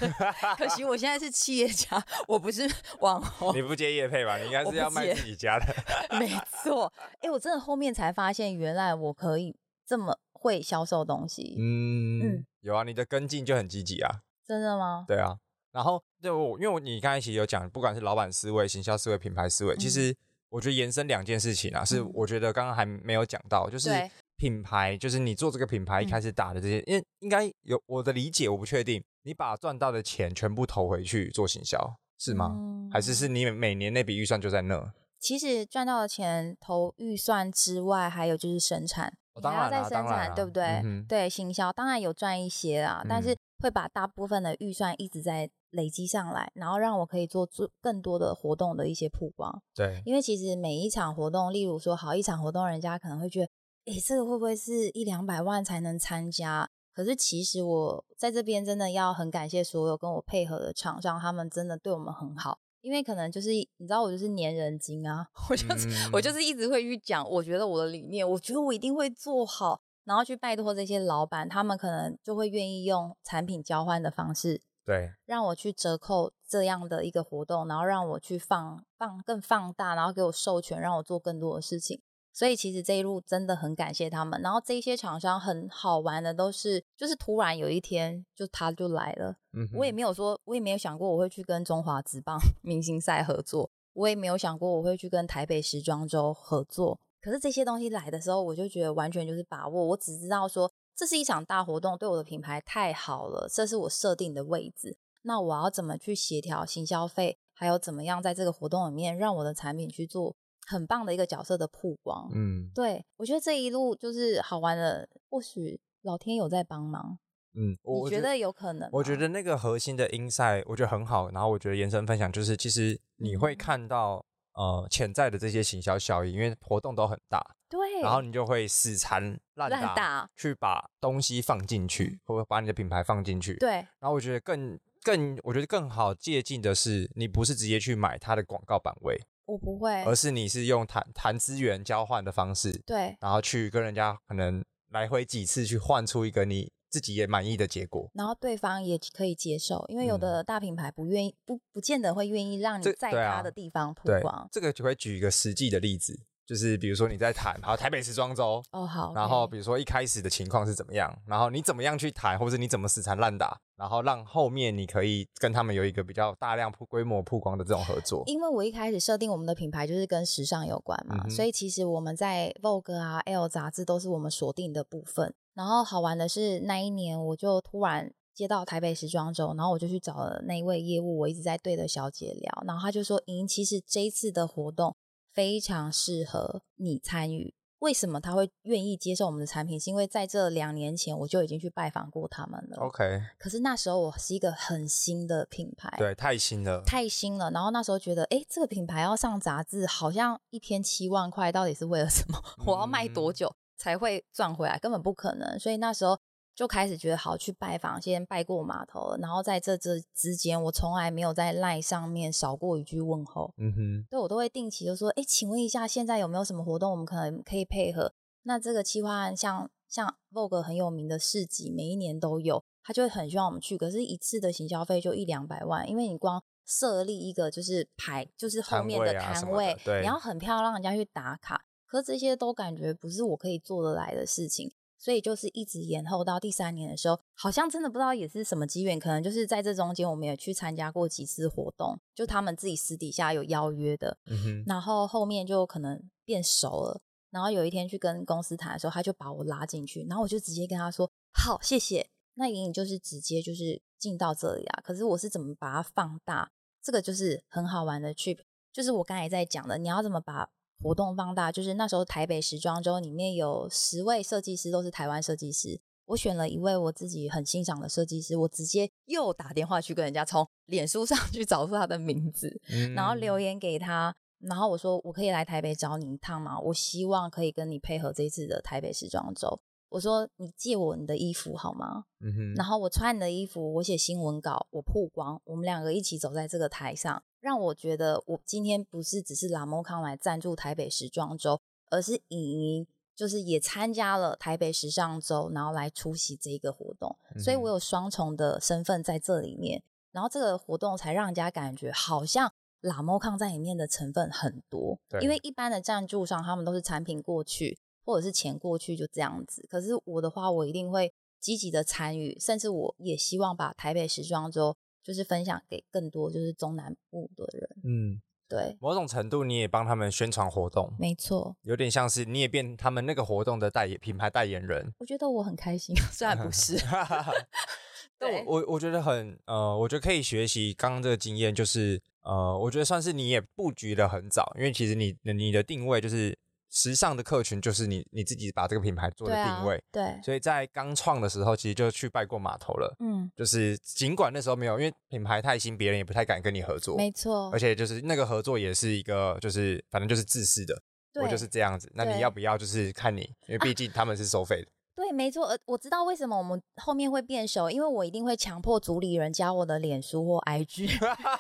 可惜我现在是企业家，我不是网红。你不接业配吧？你应该是要卖自己家的。没错，哎、欸，我真的后面才发现，原来我可以这么会销售东西。嗯嗯，有啊，你的跟进就很积极啊。真的吗？对啊，然后就我，因为我你刚才其实有讲，不管是老板思维、行销思维、品牌思维，其实。我觉得延伸两件事情啊，是我觉得刚刚还没有讲到，就是品牌，就是你做这个品牌一开始打的这些，因为应该有我的理解，我不确定，你把赚到的钱全部投回去做行销是吗？还是是你每年那笔预算就在那？其实赚到的钱投预算之外，还有就是生产，你还要再生产，对不对？对，行销当然有赚一些啊，但是会把大部分的预算一直在累积上来，然后让我可以做做更多的活动的一些曝光。对，因为其实每一场活动，例如说好一场活动，人家可能会觉得，诶，这个会不会是一两百万才能参加？可是其实我在这边真的要很感谢所有跟我配合的厂商，他们真的对我们很好。因为可能就是你知道，我就是粘人精啊，我就是、嗯、我就是一直会去讲，我觉得我的理念，我觉得我一定会做好，然后去拜托这些老板，他们可能就会愿意用产品交换的方式，对，让我去折扣这样的一个活动，然后让我去放放更放大，然后给我授权，让我做更多的事情。所以其实这一路真的很感谢他们，然后这些厂商很好玩的都是，就是突然有一天就他就来了，嗯，我也没有说，我也没有想过我会去跟中华职棒 明星赛合作，我也没有想过我会去跟台北时装周合作。可是这些东西来的时候，我就觉得完全就是把握。我只知道说这是一场大活动，对我的品牌太好了，这是我设定的位置。那我要怎么去协调行消费，还有怎么样在这个活动里面让我的产品去做。很棒的一个角色的曝光，嗯，对，我觉得这一路就是好玩的，或许老天有在帮忙，嗯，我觉得有可能。我觉得那个核心的 insight 我觉得很好，然后我觉得延伸分享就是，其实你会看到、嗯、呃潜在的这些行销效益，因为活动都很大，对，然后你就会死缠烂打，烂打去把东西放进去，或者把你的品牌放进去，对。然后我觉得更更，我觉得更好借鉴的是，你不是直接去买它的广告版位。我不会，而是你是用谈谈资源交换的方式，对，然后去跟人家可能来回几次去换出一个你自己也满意的结果，然后对方也可以接受，因为有的大品牌不愿意，不不见得会愿意让你在他的地方曝光。这个就会举一个实际的例子。就是比如说你在谈，好台北时装周哦好，然后比如说一开始的情况是怎么样，然后你怎么样去谈，或者你怎么死缠烂打，然后让后面你可以跟他们有一个比较大量铺规模曝光的这种合作。因为我一开始设定我们的品牌就是跟时尚有关嘛，嗯、所以其实我们在 Vogue 啊、Elle 杂志都是我们锁定的部分。然后好玩的是那一年我就突然接到台北时装周，然后我就去找了那一位业务，我一直在对的小姐聊，然后她就说：“莹，其实这一次的活动。”非常适合你参与。为什么他会愿意接受我们的产品？是因为在这两年前我就已经去拜访过他们了。OK。可是那时候我是一个很新的品牌，对，太新了，太新了。然后那时候觉得，哎，这个品牌要上杂志，好像一篇七万块，到底是为了什么？我要卖多久才会赚回来？根本不可能。所以那时候。就开始觉得好去拜访，先拜过码头，然后在这这之间，我从来没有在 LINE 上面少过一句问候。嗯哼，对我都会定期就说，哎，请问一下，现在有没有什么活动，我们可能可以配合？那这个企划案像像 Vogue 很有名的市集，每一年都有，他就会很希望我们去，可是一次的行销费就一两百万，因为你光设立一个就是牌，就是后面的摊位，你要很漂亮，让人家去打卡，可是这些都感觉不是我可以做得来的事情。所以就是一直延后到第三年的时候，好像真的不知道也是什么机缘，可能就是在这中间，我们也去参加过几次活动，就他们自己私底下有邀约的，然后后面就可能变熟了，然后有一天去跟公司谈的时候，他就把我拉进去，然后我就直接跟他说：“好，谢谢。”那莹莹就是直接就是进到这里啊，可是我是怎么把它放大？这个就是很好玩的 trip，就是我刚才在讲的，你要怎么把。活动放大，就是那时候台北时装周里面有十位设计师，都是台湾设计师。我选了一位我自己很欣赏的设计师，我直接又打电话去跟人家从脸书上去找出他的名字，嗯，然后留言给他，然后我说我可以来台北找你一趟吗？我希望可以跟你配合这一次的台北时装周。我说你借我你的衣服好吗？嗯哼，然后我穿你的衣服，我写新闻稿，我曝光，我们两个一起走在这个台上。让我觉得，我今天不是只是拉莫康来赞助台北时装周，而是莹莹就是也参加了台北时尚周，然后来出席这个活动，嗯、所以我有双重的身份在这里面，然后这个活动才让人家感觉好像拉莫康在里面的成分很多，因为一般的赞助商他们都是产品过去或者是钱过去就这样子，可是我的话，我一定会积极的参与，甚至我也希望把台北时装周。就是分享给更多就是中南部的人，嗯，对，某种程度你也帮他们宣传活动，没错，有点像是你也变他们那个活动的代言品牌代言人。我觉得我很开心，虽然不是，但我我我觉得很呃，我觉得可以学习刚刚这个经验，就是呃，我觉得算是你也布局的很早，因为其实你你的定位就是时尚的客群就是你你自己把这个品牌做的定位，对，啊、对，所以在刚创的时候，其实就去拜过码头了，嗯，就是尽管那时候没有，因为品牌太新，别人也不太敢跟你合作，没错，而且就是那个合作也是一个，就是反正就是自私的，对我就是这样子，那你要不要就是看你，因为毕竟他们是收费的。啊对，没错，呃，我知道为什么我们后面会变熟，因为我一定会强迫主理人加我的脸书或 IG，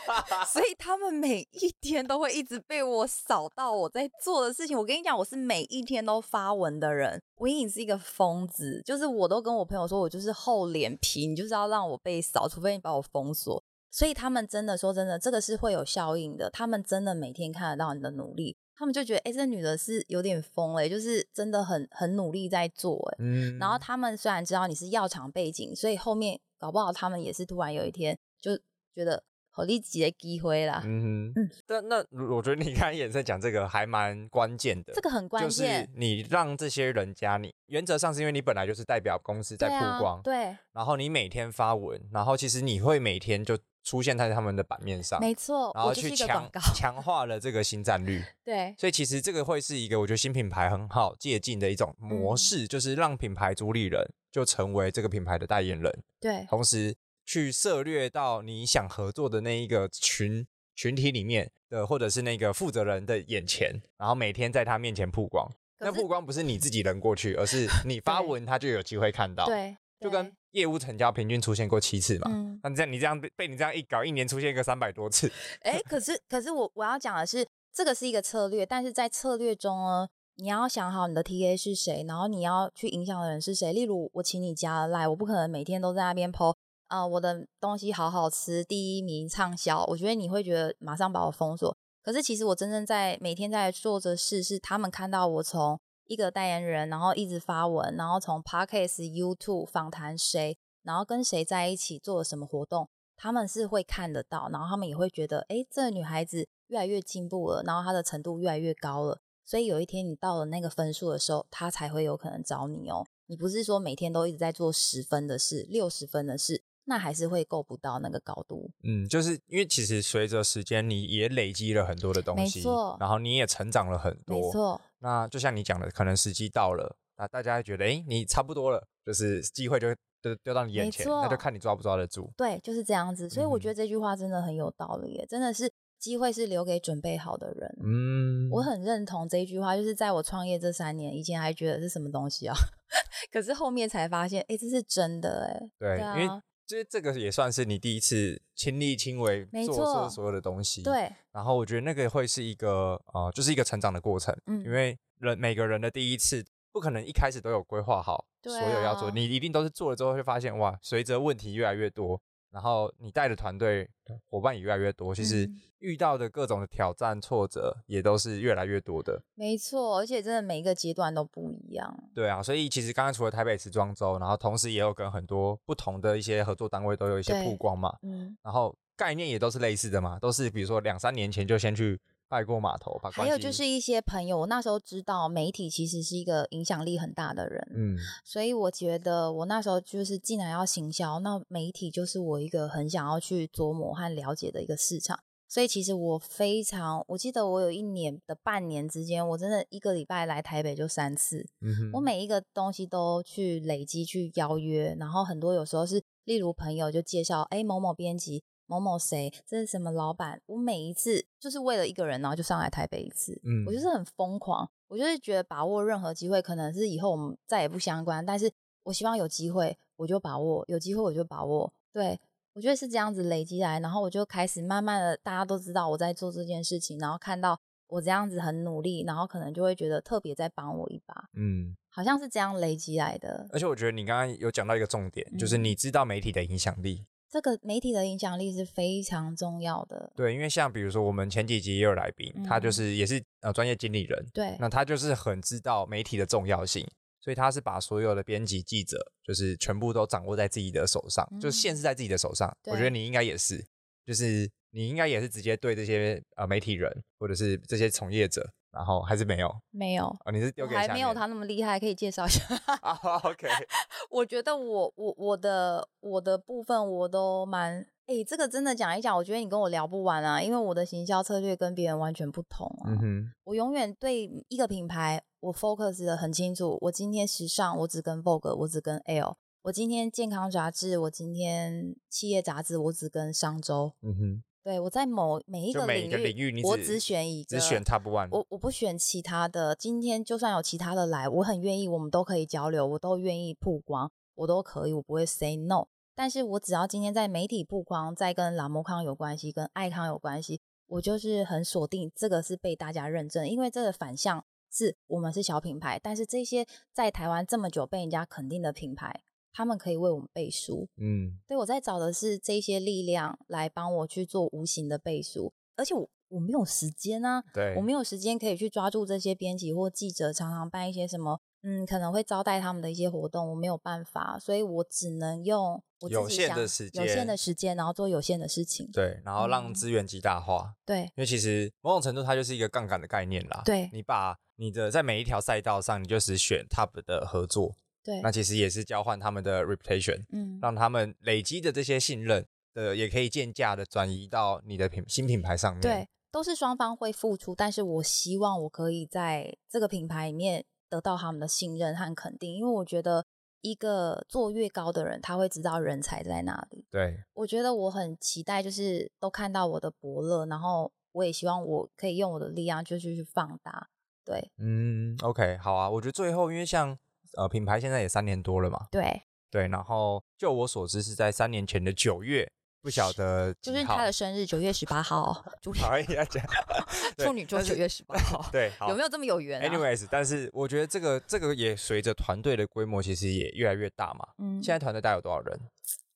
所以他们每一天都会一直被我扫到我在做的事情。我跟你讲，我是每一天都发文的人，我已是一个疯子，就是我都跟我朋友说，我就是厚脸皮，你就是要让我被扫，除非你把我封锁。所以他们真的说真的，这个是会有效应的，他们真的每天看得到你的努力。他们就觉得，哎、欸，这女的是有点疯哎，就是真的很很努力在做哎。嗯。然后他们虽然知道你是药厂背景，所以后面搞不好他们也是突然有一天就觉得好利己的机会啦。嗯哼。嗯。但那我觉得你看眼神讲这个还蛮关键的。这个很关键。就是你让这些人加你，原则上是因为你本来就是代表公司在曝光。对啊。对。然后你每天发文，然后其实你会每天就。出现在他们的版面上，没错，然后去强强化了这个新战率。对，所以其实这个会是一个我觉得新品牌很好借鉴的一种模式，嗯、就是让品牌主理人就成为这个品牌的代言人。对，同时去涉略到你想合作的那一个群群体里面的，或者是那个负责人的眼前，然后每天在他面前曝光。那曝光不是你自己人过去，而是你发文，他就有机会看到。对。就跟业务成交平均出现过七次嘛，那、嗯、这样你这样被被你这样一搞，一年出现一个三百多次。哎、欸，可是可是我我要讲的是，这个是一个策略，但是在策略中呢，你要想好你的 TA 是谁，然后你要去影响的人是谁。例如我请你加了 Line，我不可能每天都在那边 po 啊，我的东西好好吃，第一名畅销，我觉得你会觉得马上把我封锁。可是其实我真正在每天在做的事，是他们看到我从。一个代言人，然后一直发文，然后从 Podcast、YouTube 访谈谁，然后跟谁在一起做了什么活动，他们是会看得到，然后他们也会觉得，哎，这个女孩子越来越进步了，然后她的程度越来越高了，所以有一天你到了那个分数的时候，他才会有可能找你哦。你不是说每天都一直在做十分的事、六十分的事。那还是会够不到那个高度。嗯，就是因为其实随着时间，你也累积了很多的东西，没错。然后你也成长了很多，没错。那就像你讲的，可能时机到了，那大家觉得，哎，你差不多了，就是机会就丢丢到你眼前，那就看你抓不抓得住。对，就是这样子。所以我觉得这句话真的很有道理耶，嗯、真的是机会是留给准备好的人。嗯，我很认同这一句话，就是在我创业这三年，以前还觉得是什么东西啊，可是后面才发现，哎，这是真的哎。对，因为。其实这个也算是你第一次亲力亲为做做所有的东西，对。然后我觉得那个会是一个呃，就是一个成长的过程，嗯，因为人每个人的第一次不可能一开始都有规划好所有要做，啊、你一定都是做了之后会发现哇，随着问题越来越多。然后你带的团队伙伴也越来越多，其实遇到的各种的挑战挫折也都是越来越多的。没错，而且真的每一个阶段都不一样。对啊，所以其实刚刚除了台北时装周，然后同时也有跟很多不同的一些合作单位都有一些曝光嘛。嗯。然后概念也都是类似的嘛，都是比如说两三年前就先去。拜过码头。还有就是一些朋友，我那时候知道媒体其实是一个影响力很大的人，嗯，所以我觉得我那时候就是既然要行销，那媒体就是我一个很想要去琢磨和了解的一个市场。所以其实我非常，我记得我有一年的半年之间，我真的一个礼拜来台北就三次，嗯，我每一个东西都去累积去邀约，然后很多有时候是例如朋友就介绍，哎，某某编辑。某某谁，这是什么老板？我每一次就是为了一个人，然后就上来台北一次。嗯，我就是很疯狂，我就是觉得把握任何机会，可能是以后我们再也不相关，但是我希望有机会我就把握，有机会我就把握。对，我觉得是这样子累积来，然后我就开始慢慢的，大家都知道我在做这件事情，然后看到我这样子很努力，然后可能就会觉得特别在帮我一把。嗯，好像是这样累积来的。而且我觉得你刚刚有讲到一个重点，嗯，就是你知道媒体的影响力。这个媒体的影响力是非常重要的。对，因为像比如说我们前几集也有来宾，嗯、他就是也是呃专业经理人，对，那他就是很知道媒体的重要性，所以他是把所有的编辑记者就是全部都掌握在自己的手上，嗯、就是限制在自己的手上。我觉得你应该也是，就是你应该也是直接对这些呃媒体人或者是这些从业者。然后还是没有，没有哦，你是丢给还没有他那么厉害，可以介绍一下。啊，OK。我觉得我我我的我的部分我都蛮哎、欸，这个真的讲一讲，我觉得你跟我聊不完啊，因为我的行销策略跟别人完全不同啊。嗯哼，我永远对一个品牌，我 focus 的很清楚。我今天时尚，我只跟 Vogue，我只跟 Elle。我今天健康杂志，我今天企业杂志，我只跟商周。嗯哼，对，我在某每一个领域，每个领域你我只选一个，只选 Top One。我我不选其他的。今天就算有其他的来，我很愿意，我们都可以交流，我都愿意曝光，我都可以，我不会 say no。但是我只要今天在媒体曝光，在跟拉莫康有关系，跟爱康有关系，我就是很锁定这个是被大家认证，因为这个反向是我们是小品牌，但是这些在台湾这么久被人家肯定的品牌，他们可以为我们背书。嗯，对，我在找的是这些力量来帮我去做无形的背书，而且我我没有时间啊，对，我没有时间可以去抓住这些编辑或记者，常常办一些什么。嗯，可能会招待他们的一些活动，我没有办法，所以我只能用我有限的时间，有限的时间，然后做有限的事情。对，然后让资源极大化。嗯、对，因为其实某种程度它就是一个杠杆的概念啦。对，你把你的在每一条赛道上，你就只选 top 的合作。对，那其实也是交换他们的 reputation，嗯，让他们累积的这些信任的，也可以渐价的转移到你的品新品牌上面。对，都是双方会付出，但是我希望我可以在这个品牌里面。得到他们的信任和肯定，因为我觉得一个做越高的人，他会知道人才在哪里。对，我觉得我很期待，就是都看到我的伯乐，然后我也希望我可以用我的力量，就是去放大。对，嗯，OK，好啊。我觉得最后，因为像呃品牌现在也三年多了嘛，对对，然后就我所知是在三年前的九月。不晓得，就是他的生日九月十八号，好意要讲，处女座九月十八号，对，有没有这么有缘啊？Anyways，但是我觉得这个这个也随着团队的规模，其实也越来越大嘛。嗯，现在团队大概有多少人？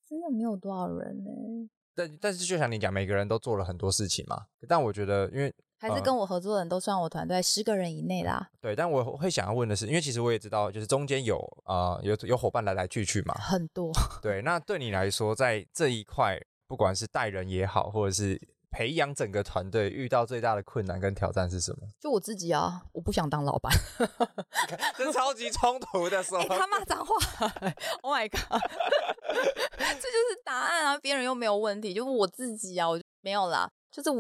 真的没有多少人呢。但但是就像你讲，每个人都做了很多事情嘛。但我觉得，因为还是跟我合作的人都算我团队十个人以内啦。对，但我会想要问的是，因为其实我也知道，就是中间有啊有有伙伴来来去去嘛，很多。对，那对你来说，在这一块。不管是带人也好，或者是培养整个团队，遇到最大的困难跟挑战是什么？就我自己啊，我不想当老板，这超级冲突的时候。欸、他骂脏话，Oh my god，这就是答案啊！别人又没有问题，就是我自己啊，我就没有啦。就是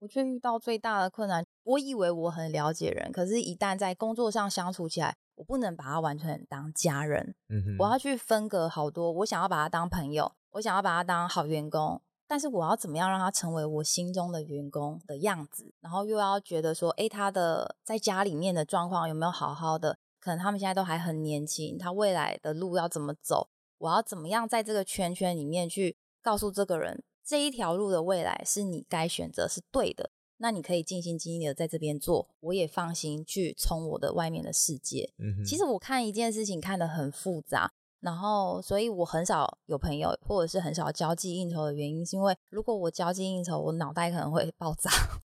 我，却遇到最大的困难。我以为我很了解人，可是，一旦在工作上相处起来，我不能把他完全当家人。嗯哼，我要去分隔好多，我想要把他当朋友。我想要把他当好员工，但是我要怎么样让他成为我心中的员工的样子？然后又要觉得说，诶，他的在家里面的状况有没有好好的？可能他们现在都还很年轻，他未来的路要怎么走？我要怎么样在这个圈圈里面去告诉这个人，这一条路的未来是你该选择，是对的。那你可以尽心尽力的在这边做，我也放心去冲我的外面的世界。嗯，其实我看一件事情看得很复杂。然后，所以我很少有朋友，或者是很少交际应酬的原因，是因为如果我交际应酬，我脑袋可能会爆炸。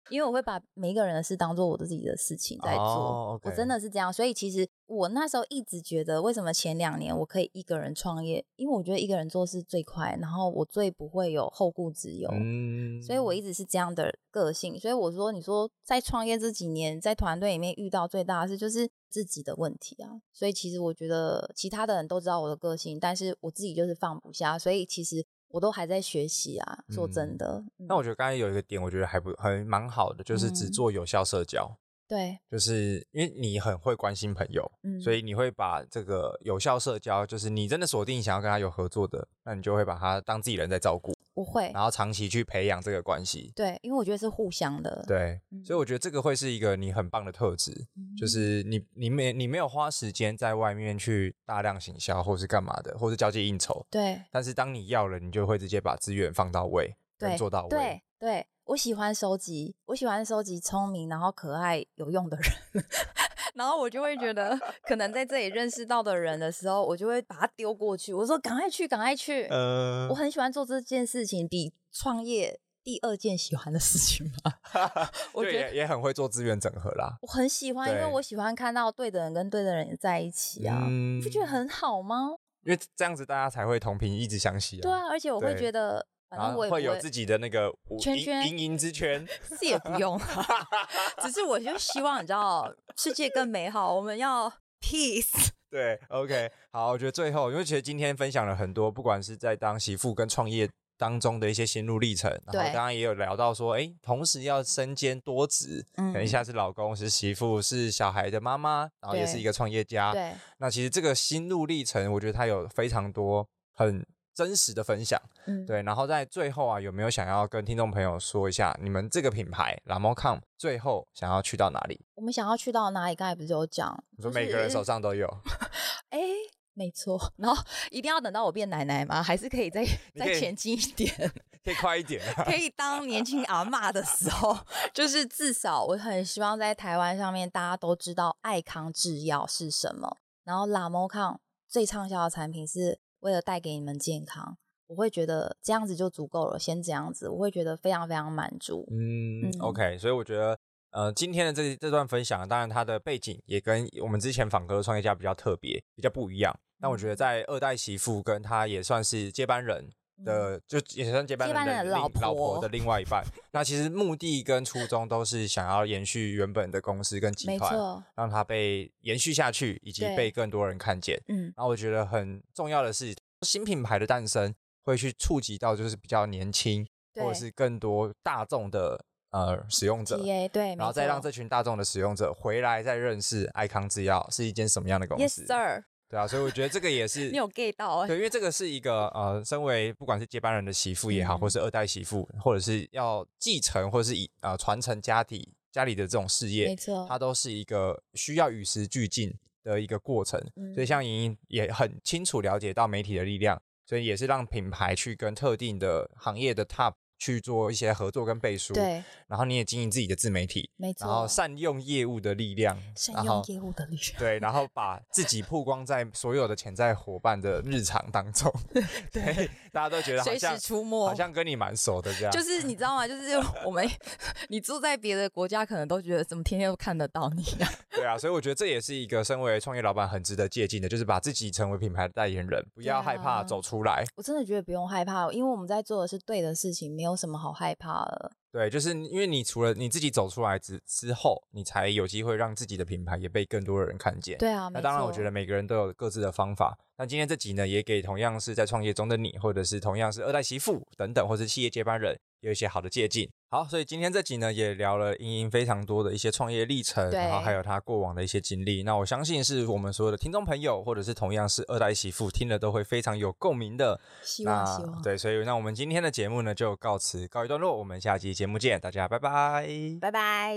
因为我会把每一个人的事当做我的自己的事情在做，oh. 我真的是这样。所以其实我那时候一直觉得，为什么前两年我可以一个人创业？因为我觉得一个人做事最快，然后我最不会有后顾之忧。嗯，所以我一直是这样的个性。所以我说，你说在创业这几年，在团队里面遇到最大的事就是自己的问题啊。所以其实我觉得其他的人都知道我的个性，但是我自己就是放不下。所以其实。我都还在学习啊，说真的。那我觉得刚才有一个点，我觉得还不还蛮好的，就是只做有效社交。嗯、对，就是因为你很会关心朋友，嗯、所以你会把这个有效社交，就是你真的锁定想要跟他有合作的，那你就会把他当自己人在照顾。不会，然后长期去培养这个关系。对，因为我觉得是互相的。对，所以我觉得这个会是一个你很棒的特质，嗯、就是你你没你没有花时间在外面去大量行销，或是干嘛的，或是交际应酬。对。但是当你要了，你就会直接把资源放到位，对，做到位。对对，我喜欢收集，我喜欢收集聪明然后可爱有用的人。然后我就会觉得，可能在这里认识到的人的时候，我就会把他丢过去。我说：“赶快去，赶快去。”呃，我很喜欢做这件事情，比创业第二件喜欢的事情嘛。我觉得也很会做资源整合啦。我很喜欢，因为我喜欢看到对的人跟对的人在一起啊，你不觉得很好吗？因为这样子大家才会同频，一直相惜啊。对啊，而且我会觉得。反正我也会，有自己的那个圈圈，营营之圈，是也不用，只是我就希望你知道，世界更美好，我们要 peace。对，OK，好，我觉得最后，因为其实今天分享了很多，不管是在当媳妇跟创业当中的一些心路历程。然后刚刚也有聊到说，哎，同时要身兼多职，可能一下是老公，是媳妇，是小孩的妈妈，然后也是一个创业家。对，那其实这个心路历程，我觉得它有非常多很真实的分享。嗯，对。然后在最后啊，有没有想要跟听众朋友说一下，你们这个品牌 Lamocan 最后想要去到哪里？我们想要去到哪里？刚才不是有讲，你说每个人手上都有。哎。没错，然后一定要等到我变奶奶吗？还是可以再 再前进一点，可以快一点，可以当年轻阿妈的时候，就是至少我很希望在台湾上面大家都知道爱康制药是什么，然后 Lamocan 最畅销的产品是为了带给你们健康，我会觉得这样子就足够了，先这样子，我会觉得非常非常满足。嗯，嗯，OK，所以我觉得。呃，今天的这这段分享，当然它的背景也跟我们之前访客的创业家比较特别，比较不一样。但我觉得在二代媳妇跟他也算是接班人的，嗯、就也算接班人的，老婆老婆的另外一半。那其实目的跟初衷都是想要延续原本的公司跟集团，让它被延续下去，以及被更多人看见。嗯，然后我觉得很重要的是，新品牌的诞生会去触及到就是比较年轻或者是更多大众的。呃，使用者对，然后再让这群大众的使用者回来再认识爱康制药是一间什么样的公司。Yes, sir。对啊，所以我觉得这个也是 你有 get 到。对，因为这个是一个呃，身为不管是接班人的媳妇也好，嗯、或是二代媳妇，或者是要继承或者是以呃传承家底家里的这种事业，没错，它都是一个需要与时俱进的一个过程。嗯、所以像莹莹也很清楚了解到媒体的力量，所以也是让品牌去跟特定的行业的 top。去做一些合作跟背书，对，然后你也经营自己的自媒体，没错，然后善用业务的力量，善用业务的力量，对，然后把自己曝光在所有的潜在伙伴的日常当中，对，大家都觉得好像出没，好像跟你蛮熟的这样，就是 你知道吗？就是 我们你住在别的国家，可能都觉得怎么天天都看得到你啊？对啊，所以我觉得这也是一个身为创业老板很值得借鉴的，就是把自己成为品牌的代言人，不要害怕走出来。我真的觉得不用害怕，因为我们在做的是对的事情，没有。有什么好害怕的。对，就是因为你除了你自己走出来之之后，你才有机会让自己的品牌也被更多的人看见。对啊，那当然，我觉得每个人都有各自的方法。那今天这集呢，也给同样是在创业中的你，或者是同样是二代媳妇等等，或是企业接班人，有一些好的借鉴。好，所以今天这集呢，也聊了茵茵非常多的一些创业历程，然后还有她过往的一些经历。那我相信是我们所有的听众朋友，或者是同样是二代媳妇，听了都会非常有共鸣的。希望希望。对，所以那我们今天的节目呢，就告辞告一段落。我们下集节目见，大家拜拜，拜拜。